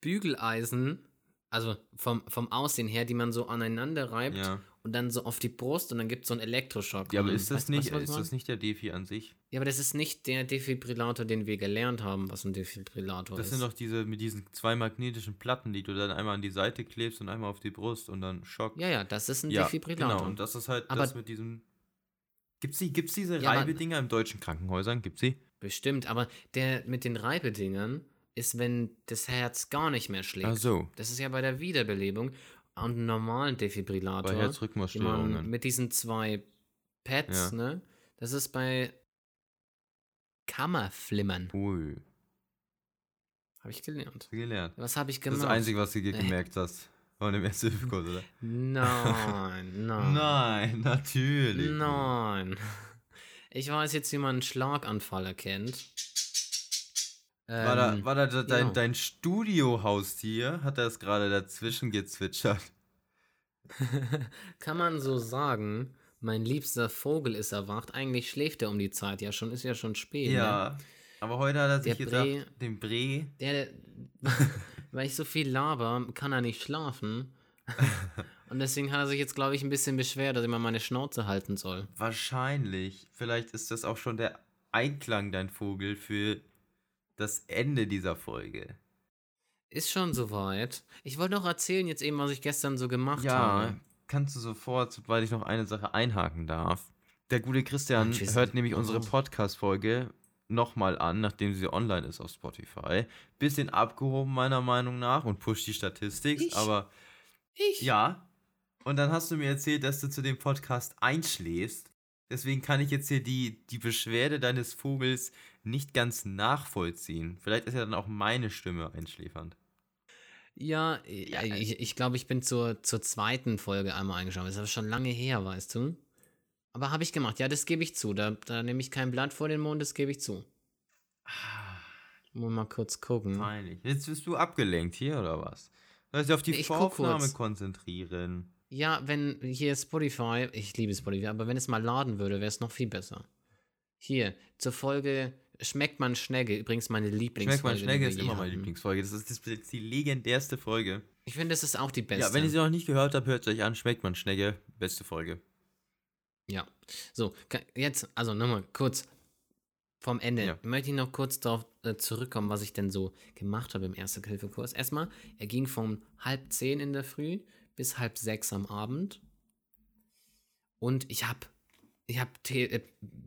A: Bügeleisen, also vom, vom Aussehen her, die man so aneinander reibt
B: ja.
A: und dann so auf die Brust und dann gibt es so einen Elektroschock.
B: ja, aber ist das
A: Weißt
B: nicht,
A: weißt
B: ist das nicht der Defi an sich?
A: Ja, aber das ist nicht der Defibrillator, den wir gelernt haben, was ein Defibrillator
B: Das
A: ist.
B: sind doch diese mit diesen zwei magnetischen Platten, die du dann einmal an die Seite klebst und einmal auf die Brust und dann Schock.
A: ja, ja, das ist ein
B: Ja,
A: Defibrillator.
B: Genau, und das ist halt
A: Aber-
B: das mit diesem. Gibt's, die, gibt's diese
A: Ja,
B: Reibedinger im deutschen Krankenhäusern? Gibt's sie?
A: Bestimmt, aber der mit den Reibedingern ist, wenn das Herz gar nicht mehr schlägt.
B: Ach so.
A: Das ist ja bei der Wiederbelebung und einem normalen Defibrillator.
B: Bei Herzrhythmusstörungen.
A: mit diesen zwei Pads,
B: Ja.
A: ne? Das ist bei Kammerflimmern.
B: Ui.
A: Habe ich gelernt.
B: Gelernt.
A: Was habe ich
B: Das
A: gemacht?
B: ist das Einzige, was du dir gemerkt hast. Und im ersten Hilfekurs, oder?
A: Nein, nein.
B: Nein, natürlich.
A: Nein. Ich weiß jetzt, wie man einen Schlaganfall erkennt.
B: War da,
A: Ähm,
B: war da de- dein, dein Studiohaustier? Hat das gerade dazwischen gezwitschert?
A: Kann man so sagen, mein liebster Vogel ist erwacht. Eigentlich schläft er um die Zeit ja schon, ist ja schon spät. Ne?
B: Ja. Aber heute hat er sich
A: Der
B: gedacht,
A: Bre-
B: den Bre.
A: Der, weil ich so viel laber, kann er nicht schlafen. Und deswegen hat er sich jetzt, glaube ich, ein bisschen beschwert, dass ich mal meine Schnauze halten soll.
B: Wahrscheinlich. Vielleicht ist das auch schon der Einklang, dein Vogel, für das Ende dieser Folge.
A: Ist schon soweit. Ich wollte noch erzählen jetzt eben, was ich gestern so gemacht
B: Ja,
A: habe.
B: kannst du sofort, sobald ich noch eine Sache einhaken darf. Der gute Christian
A: wir
B: hört nämlich unsere. Podcast-Folge nochmal an, nachdem sie online ist auf Spotify. Bisschen abgehoben, meiner Meinung nach, und pusht die Statistik,
A: Ich?
B: aber
A: Ich?
B: ja. Und dann hast du mir erzählt, dass du zu dem Podcast einschläfst. Deswegen kann ich jetzt hier die, die Beschwerde deines Vogels nicht ganz nachvollziehen. Vielleicht ist ja dann auch meine Stimme einschläfernd.
A: Ja, ja ich, ich glaube, ich bin zur, zur zweiten Folge einmal eingeschaut. Das ist aber schon lange her, weißt du? Aber habe ich gemacht. Ja, das gebe ich zu. Da, da nehme ich kein Blatt vor den Mund, das gebe ich zu. Muss mal kurz gucken.
B: Peinlich. Jetzt bist du abgelenkt hier oder was? Soll ich auf die
A: Ich
B: Voraufnahme konzentrieren?
A: Ja, wenn hier Spotify, ich liebe Spotify, aber wenn es mal laden würde, wäre es noch viel besser. Hier, zur Folge Schmeckt man Schnegge, übrigens meine Lieblingsfolge.
B: Schmeckt man
A: wir
B: ist immer meine. Lieblingsfolge. Das ist, das ist jetzt die legendärste Folge.
A: Ich finde, das ist auch die beste.
B: Ja, wenn ihr sie noch nicht gehört habt, hört es euch an. Schmeckt man Schnecke. Beste Folge.
A: Ja. So, jetzt, also nochmal kurz vom Ende.
B: Ja.
A: Möchte ich noch kurz darauf äh, zurückkommen, was ich denn so gemacht habe im Erste-Hilfe-Kurs. Erstmal, er ging von halb zehn in der Früh bis halb sechs am Abend. Und ich habe ich hab äh,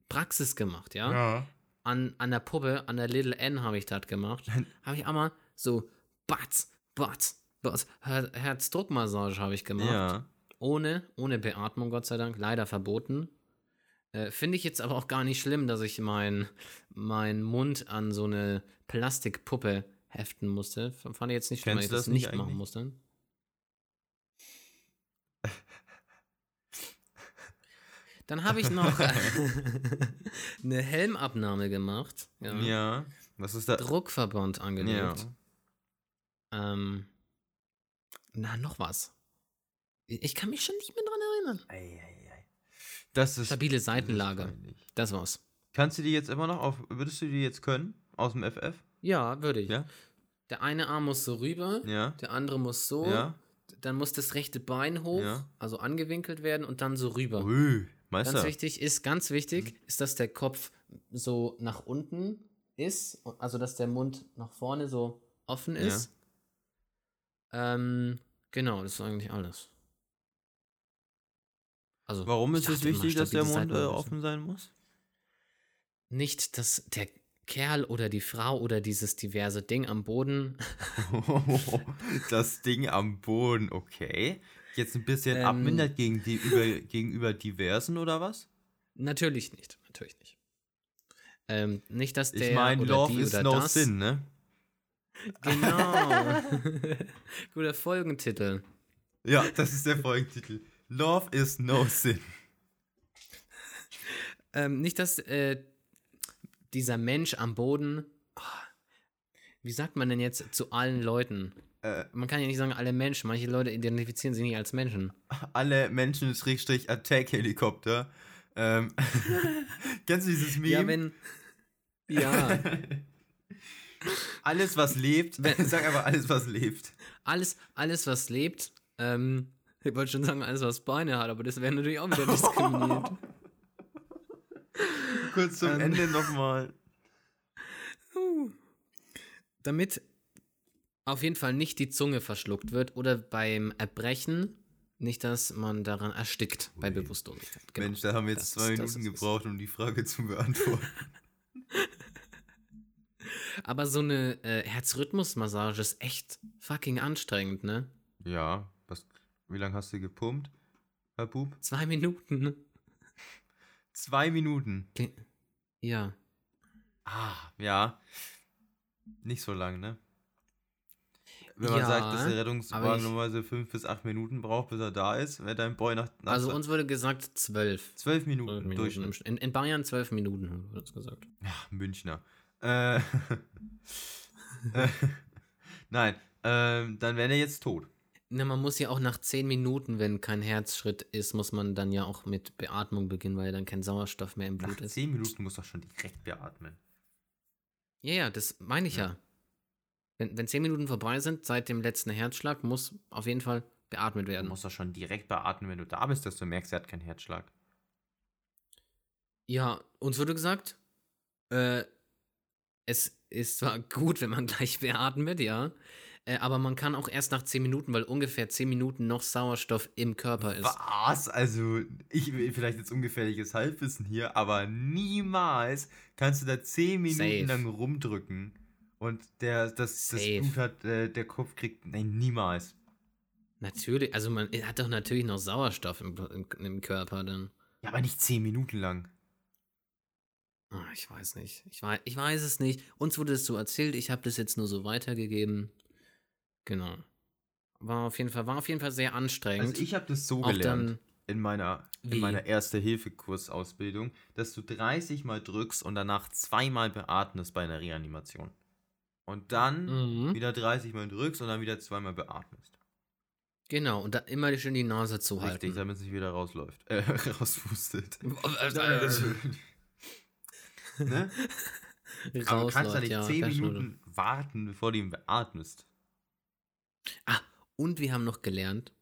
A: Praxis gemacht, ja?
B: Ja.
A: An, an der Puppe, an der Little N habe ich das gemacht. habe ich einmal so Batz, Batz, Batz, Her Herzdruckmassage habe ich gemacht.
B: Ja.
A: Ohne, ohne Beatmung, Gott sei Dank, leider verboten. Äh, Finde ich jetzt aber auch gar nicht schlimm, dass ich meinen mein Mund an so eine Plastikpuppe heften musste. Fand ich jetzt nicht schlimm, dass ich das nicht
B: nicht
A: machen
B: eigentlich?
A: musste. Dann habe ich noch eine Helmabnahme gemacht. Ja.
B: Ja. Was ist da?
A: Druckverband angelegt.
B: Ja.
A: Ähm, na, noch was. Ich kann mich schon nicht mehr dran erinnern.
B: Das ist.
A: Stabile
B: das ist
A: Seitenlage.
B: peinlich.
A: Das war's.
B: Kannst du die jetzt immer noch auf. Würdest du die jetzt können? Aus dem FF?
A: Ja, würde ich.
B: Ja?
A: Der eine Arm muss so rüber,
B: Ja.
A: der andere muss so,
B: Ja.
A: dann muss das rechte Bein hoch, also angewinkelt werden und dann so rüber.
B: Ui,
A: Ganz
B: Meister.
A: wichtig ist, ganz wichtig, ist, dass der Kopf so nach unten ist, also dass der Mund nach vorne so offen
B: Ja.
A: ist. Ähm, genau, das ist eigentlich alles. Also,
B: Warum ist es wichtig, dass der Mund äh, offen sein muss?
A: Nicht, dass der Kerl oder die Frau oder dieses diverse Ding am Boden
B: das Ding am Boden, okay. Jetzt ein bisschen
A: Ähm.
B: abmindert gegen die, über, gegenüber diversen oder was?
A: Natürlich nicht, natürlich nicht. Ähm, nicht, dass der
B: Ich meine, Love
A: die
B: is
A: oder
B: no
A: das.
B: sin, ne?
A: Genau. Guter Folgentitel.
B: Ja, das ist der Folgentitel. Love is no sin.
A: Ähm, nicht, dass äh, dieser Mensch am Boden. ah, wie sagt man denn jetzt zu allen Leuten?
B: Äh,
A: Man kann ja nicht sagen, alle Menschen. Manche Leute identifizieren sich nicht als Menschen.
B: alle Menschen Schrägstrich Attack Helikopter. Ähm, kennst du dieses Meme?
A: Ja, wenn. Ja,
B: alles was lebt,
A: Wenn-
B: sag einfach alles was lebt.
A: alles, alles, was lebt. Ähm, ich wollte schon sagen, alles, was Beine hat, aber das wäre natürlich auch wieder diskriminiert.
B: Kurz zum
A: Ähm.
B: Ende nochmal.
A: damit auf jeden Fall nicht die Zunge verschluckt wird oder beim Erbrechen nicht, dass man daran erstickt bei Bewusstlosigkeit. Genau.
B: Mensch, da haben wir jetzt
A: Das
B: zwei Minuten gebraucht, um die Frage zu beantworten.
A: Aber so eine äh, Herzrhythmusmassage ist echt fucking anstrengend, ne?
B: ja, was, wie lange hast du gepumpt, Herr Bub?
A: Zwei Minuten.
B: Zwei Minuten.
A: Ja.
B: Ah, ja. Nicht so lang, ne? Wenn man
A: Ja,
B: sagt, dass der Rettungswagen normalerweise fünf bis acht Minuten braucht, bis er da ist, wenn dein Boy nach, nach
A: Also uns wurde gesagt zwölf.
B: zwölf Minuten,
A: Minuten
B: Durchschnitt.
A: Schnitt. In, in Bayern zwölf Minuten, wird es gesagt.
B: Ja, Münchner. Äh, äh, Nein, ähm, dann wäre er jetzt tot.
A: Na, man muss ja auch nach zehn Minuten, wenn kein Herzschritt ist, muss man dann ja auch mit Beatmung beginnen, weil dann kein Sauerstoff mehr im
B: Nach
A: Blut ist.
B: zehn Minuten muss er schon direkt beatmen.
A: Ja, ja, das meine ich ja. Wenn, wenn zehn Minuten vorbei sind, seit dem letzten Herzschlag, muss auf jeden Fall beatmet
B: Du
A: werden.
B: musst doch schon direkt beatmen, wenn du da bist, dass du merkst, er hat keinen Herzschlag.
A: Ja, uns wurde gesagt, äh, es ist zwar gut, wenn man gleich beatmet, ja, äh, aber man kann auch erst nach 10 Minuten, weil ungefähr 10 Minuten noch Sauerstoff im Körper ist.
B: Was? Also, ich vielleicht jetzt ungefährliches Halbwissen hier, aber niemals kannst du da zehn Minuten
A: Safe.
B: lang rumdrücken und der, das, das
A: Safe.
B: Blut hat, äh, der Kopf kriegt. Nein, niemals.
A: Natürlich, also man hat doch natürlich noch Sauerstoff im, im, im Körper dann.
B: Ja, aber nicht zehn Minuten lang.
A: Ah, ich weiß nicht. Ich weiß, ich weiß es nicht. Uns wurde es so erzählt, ich habe das jetzt nur so weitergegeben. Genau. War auf jeden Fall, war auf jeden Fall sehr anstrengend.
B: Also ich habe das so
A: auch
B: gelernt
A: dann,
B: in meiner, in meiner Erste-Hilfe-Kursausbildung, dass du 30 Mal drückst und danach zweimal beatmest bei einer Reanimation. Und dann
A: Mhm.
B: wieder 30 Mal drückst und dann wieder zweimal beatmest.
A: Genau, und da immer schön die Nase zu halten.
B: Richtig, damit es nicht wieder rausläuft. Äh, rauspustet. ne? Aber du kannst ja
A: Rausläuft,
B: nicht
A: ja.
B: 10
A: ganz schnell.
B: Minuten warten, bevor du ihn beatmest.
A: Ah, und wir haben noch gelernt,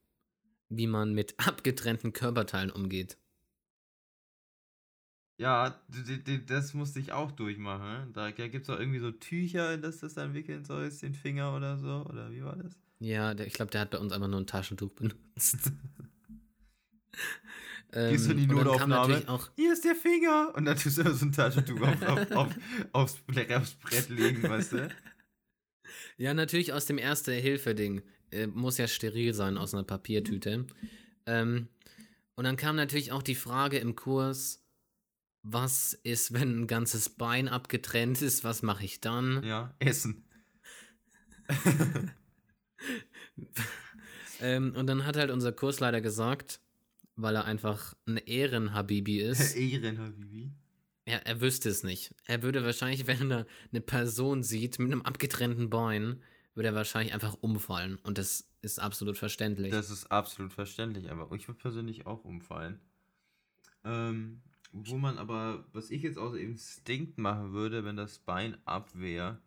A: wie man mit abgetrennten Körperteilen umgeht.
B: Ja, das musste ich auch durchmachen. Da gibt es auch irgendwie so Tücher, in das das dann wickeln sollst, den Finger oder so. Oder wie war das?
A: Ja, der, ich glaube, der hat bei uns einfach nur ein Taschentuch benutzt.
B: Gehst du in die
A: Ähm,
B: Notaufnahme?
A: auch,
B: Hier ist der Finger! Und dann tust du so ein Taschentuch auf, auf, auf, aufs, Blech- aufs Brett legen, weißt du?
A: ja, natürlich aus dem Erste-Hilfe-Ding. Äh, muss ja steril sein aus einer Papiertüte. Ähm, und dann kam natürlich auch die Frage im Kurs, was ist, wenn ein ganzes Bein abgetrennt ist, was mache ich dann?
B: Ja, Essen.
A: Ähm, und dann hat halt unser Kursleiter gesagt, weil er einfach ein Ehrenhabibi ist,
B: Ehren, Habibi.
A: er, er wüsste es nicht. Er würde wahrscheinlich, wenn er eine Person sieht mit einem abgetrennten Bein, würde er wahrscheinlich einfach umfallen. Und das ist absolut verständlich.
B: Das ist absolut verständlich, aber ich würde persönlich auch umfallen. Ähm, wo man aber, was ich jetzt aus Instinkt machen würde, wenn das Bein ab wäre,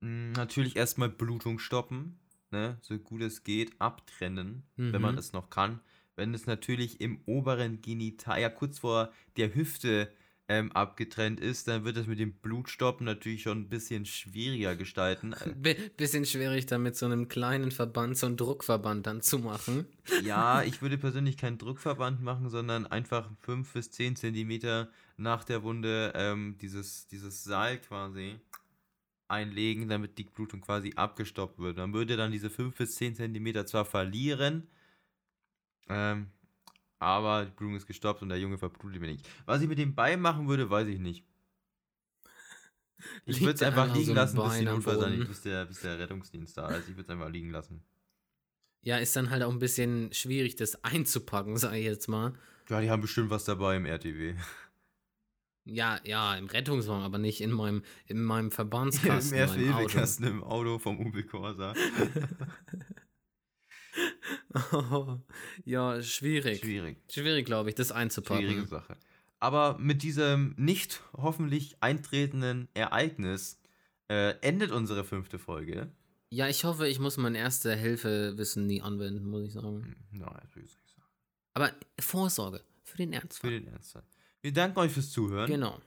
B: mh, natürlich erstmal Blutung stoppen, ne, so gut es geht, abtrennen, wenn man
A: Mhm.
B: es noch kann. Wenn es natürlich im oberen Genital, ja kurz vor der Hüfte ähm, abgetrennt ist, dann wird es mit dem Blutstoppen natürlich schon ein bisschen schwieriger gestalten.
A: B bisschen schwierig, da mit so einem kleinen Verband, so einen Druckverband dann zu machen.
B: Ja, ich würde persönlich keinen Druckverband machen, sondern einfach 5 bis 10 Zentimeter nach der Wunde ähm, dieses, dieses Seil quasi einlegen, damit die Blutung quasi abgestoppt wird. Man würde dann diese 5 bis 10 Zentimeter zwar verlieren, ähm, aber die Blutung ist gestoppt und der Junge verblutet mir nicht. Was ich mit dem Bein machen würde, weiß ich nicht. Ich würde es einfach liegen
A: so
B: lassen, bis,
A: Bein
B: Notfallsanitäter-
A: Boden?
B: bis, der, bis der Rettungsdienst da ist. Ich würde es einfach liegen lassen.
A: Ja, ist dann halt auch ein bisschen schwierig, das einzupacken, sag ich jetzt mal.
B: Ja, die haben bestimmt was dabei im RTW.
A: Ja, ja, im Rettungswagen, aber nicht in meinem, in meinem
B: Im
A: Verbandskasten. Auto.
B: Hilfekasten im Auto vom Opel Corsa.
A: ja, schwierig.
B: Schwierig.
A: Schwierig, glaube ich, das einzupacken.
B: Schwierige Sache. Aber mit diesem nicht hoffentlich eintretenden Ereignis äh, endet unsere fünfte Folge.
A: Ja, ich hoffe, ich muss mein Erste-Hilfe-Wissen nie anwenden, muss ich sagen.
B: Hm, Nein, das will ich nicht sagen.
A: Aber Vorsorge für den
B: Für
A: Ernstfall.
B: den Ernstfall. Wir danken euch fürs Zuhören.
A: Genau.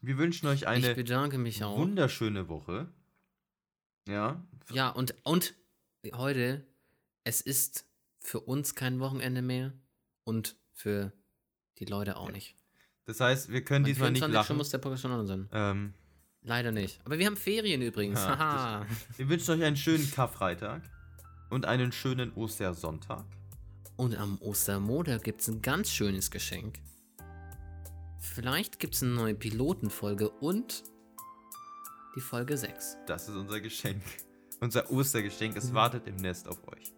B: Wir wünschen euch
A: ich
B: eine
A: bedanke mich auch.
B: wunderschöne Woche. Ja.
A: Ja, und, und heute, es ist für uns kein Wochenende mehr und für die Leute auch nicht.
B: Das heißt, wir können diesmal nicht
A: 24.
B: lachen.
A: muss der Podcast schon sein.
B: Ähm,
A: Leider nicht. Aber wir haben Ferien übrigens.
B: Ja, wir wünschen euch einen schönen Karfreitag und einen schönen Ostersonntag.
A: Und am Ostermontag gibt es ein ganz schönes Geschenk. Vielleicht gibt es eine neue Pilotenfolge und die Folge 6.
B: Das ist unser Geschenk. Unser Ostergeschenk, es
A: Mhm.
B: wartet im Nest auf euch.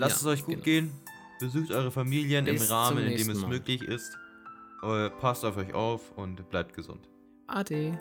B: Lasst
A: Ja,
B: es euch gut
A: genau.
B: gehen. Besucht eure Familien
A: Bis
B: im Rahmen, in dem es
A: Mal.
B: möglich ist. Äh, passt auf euch auf und bleibt gesund.
A: Ade.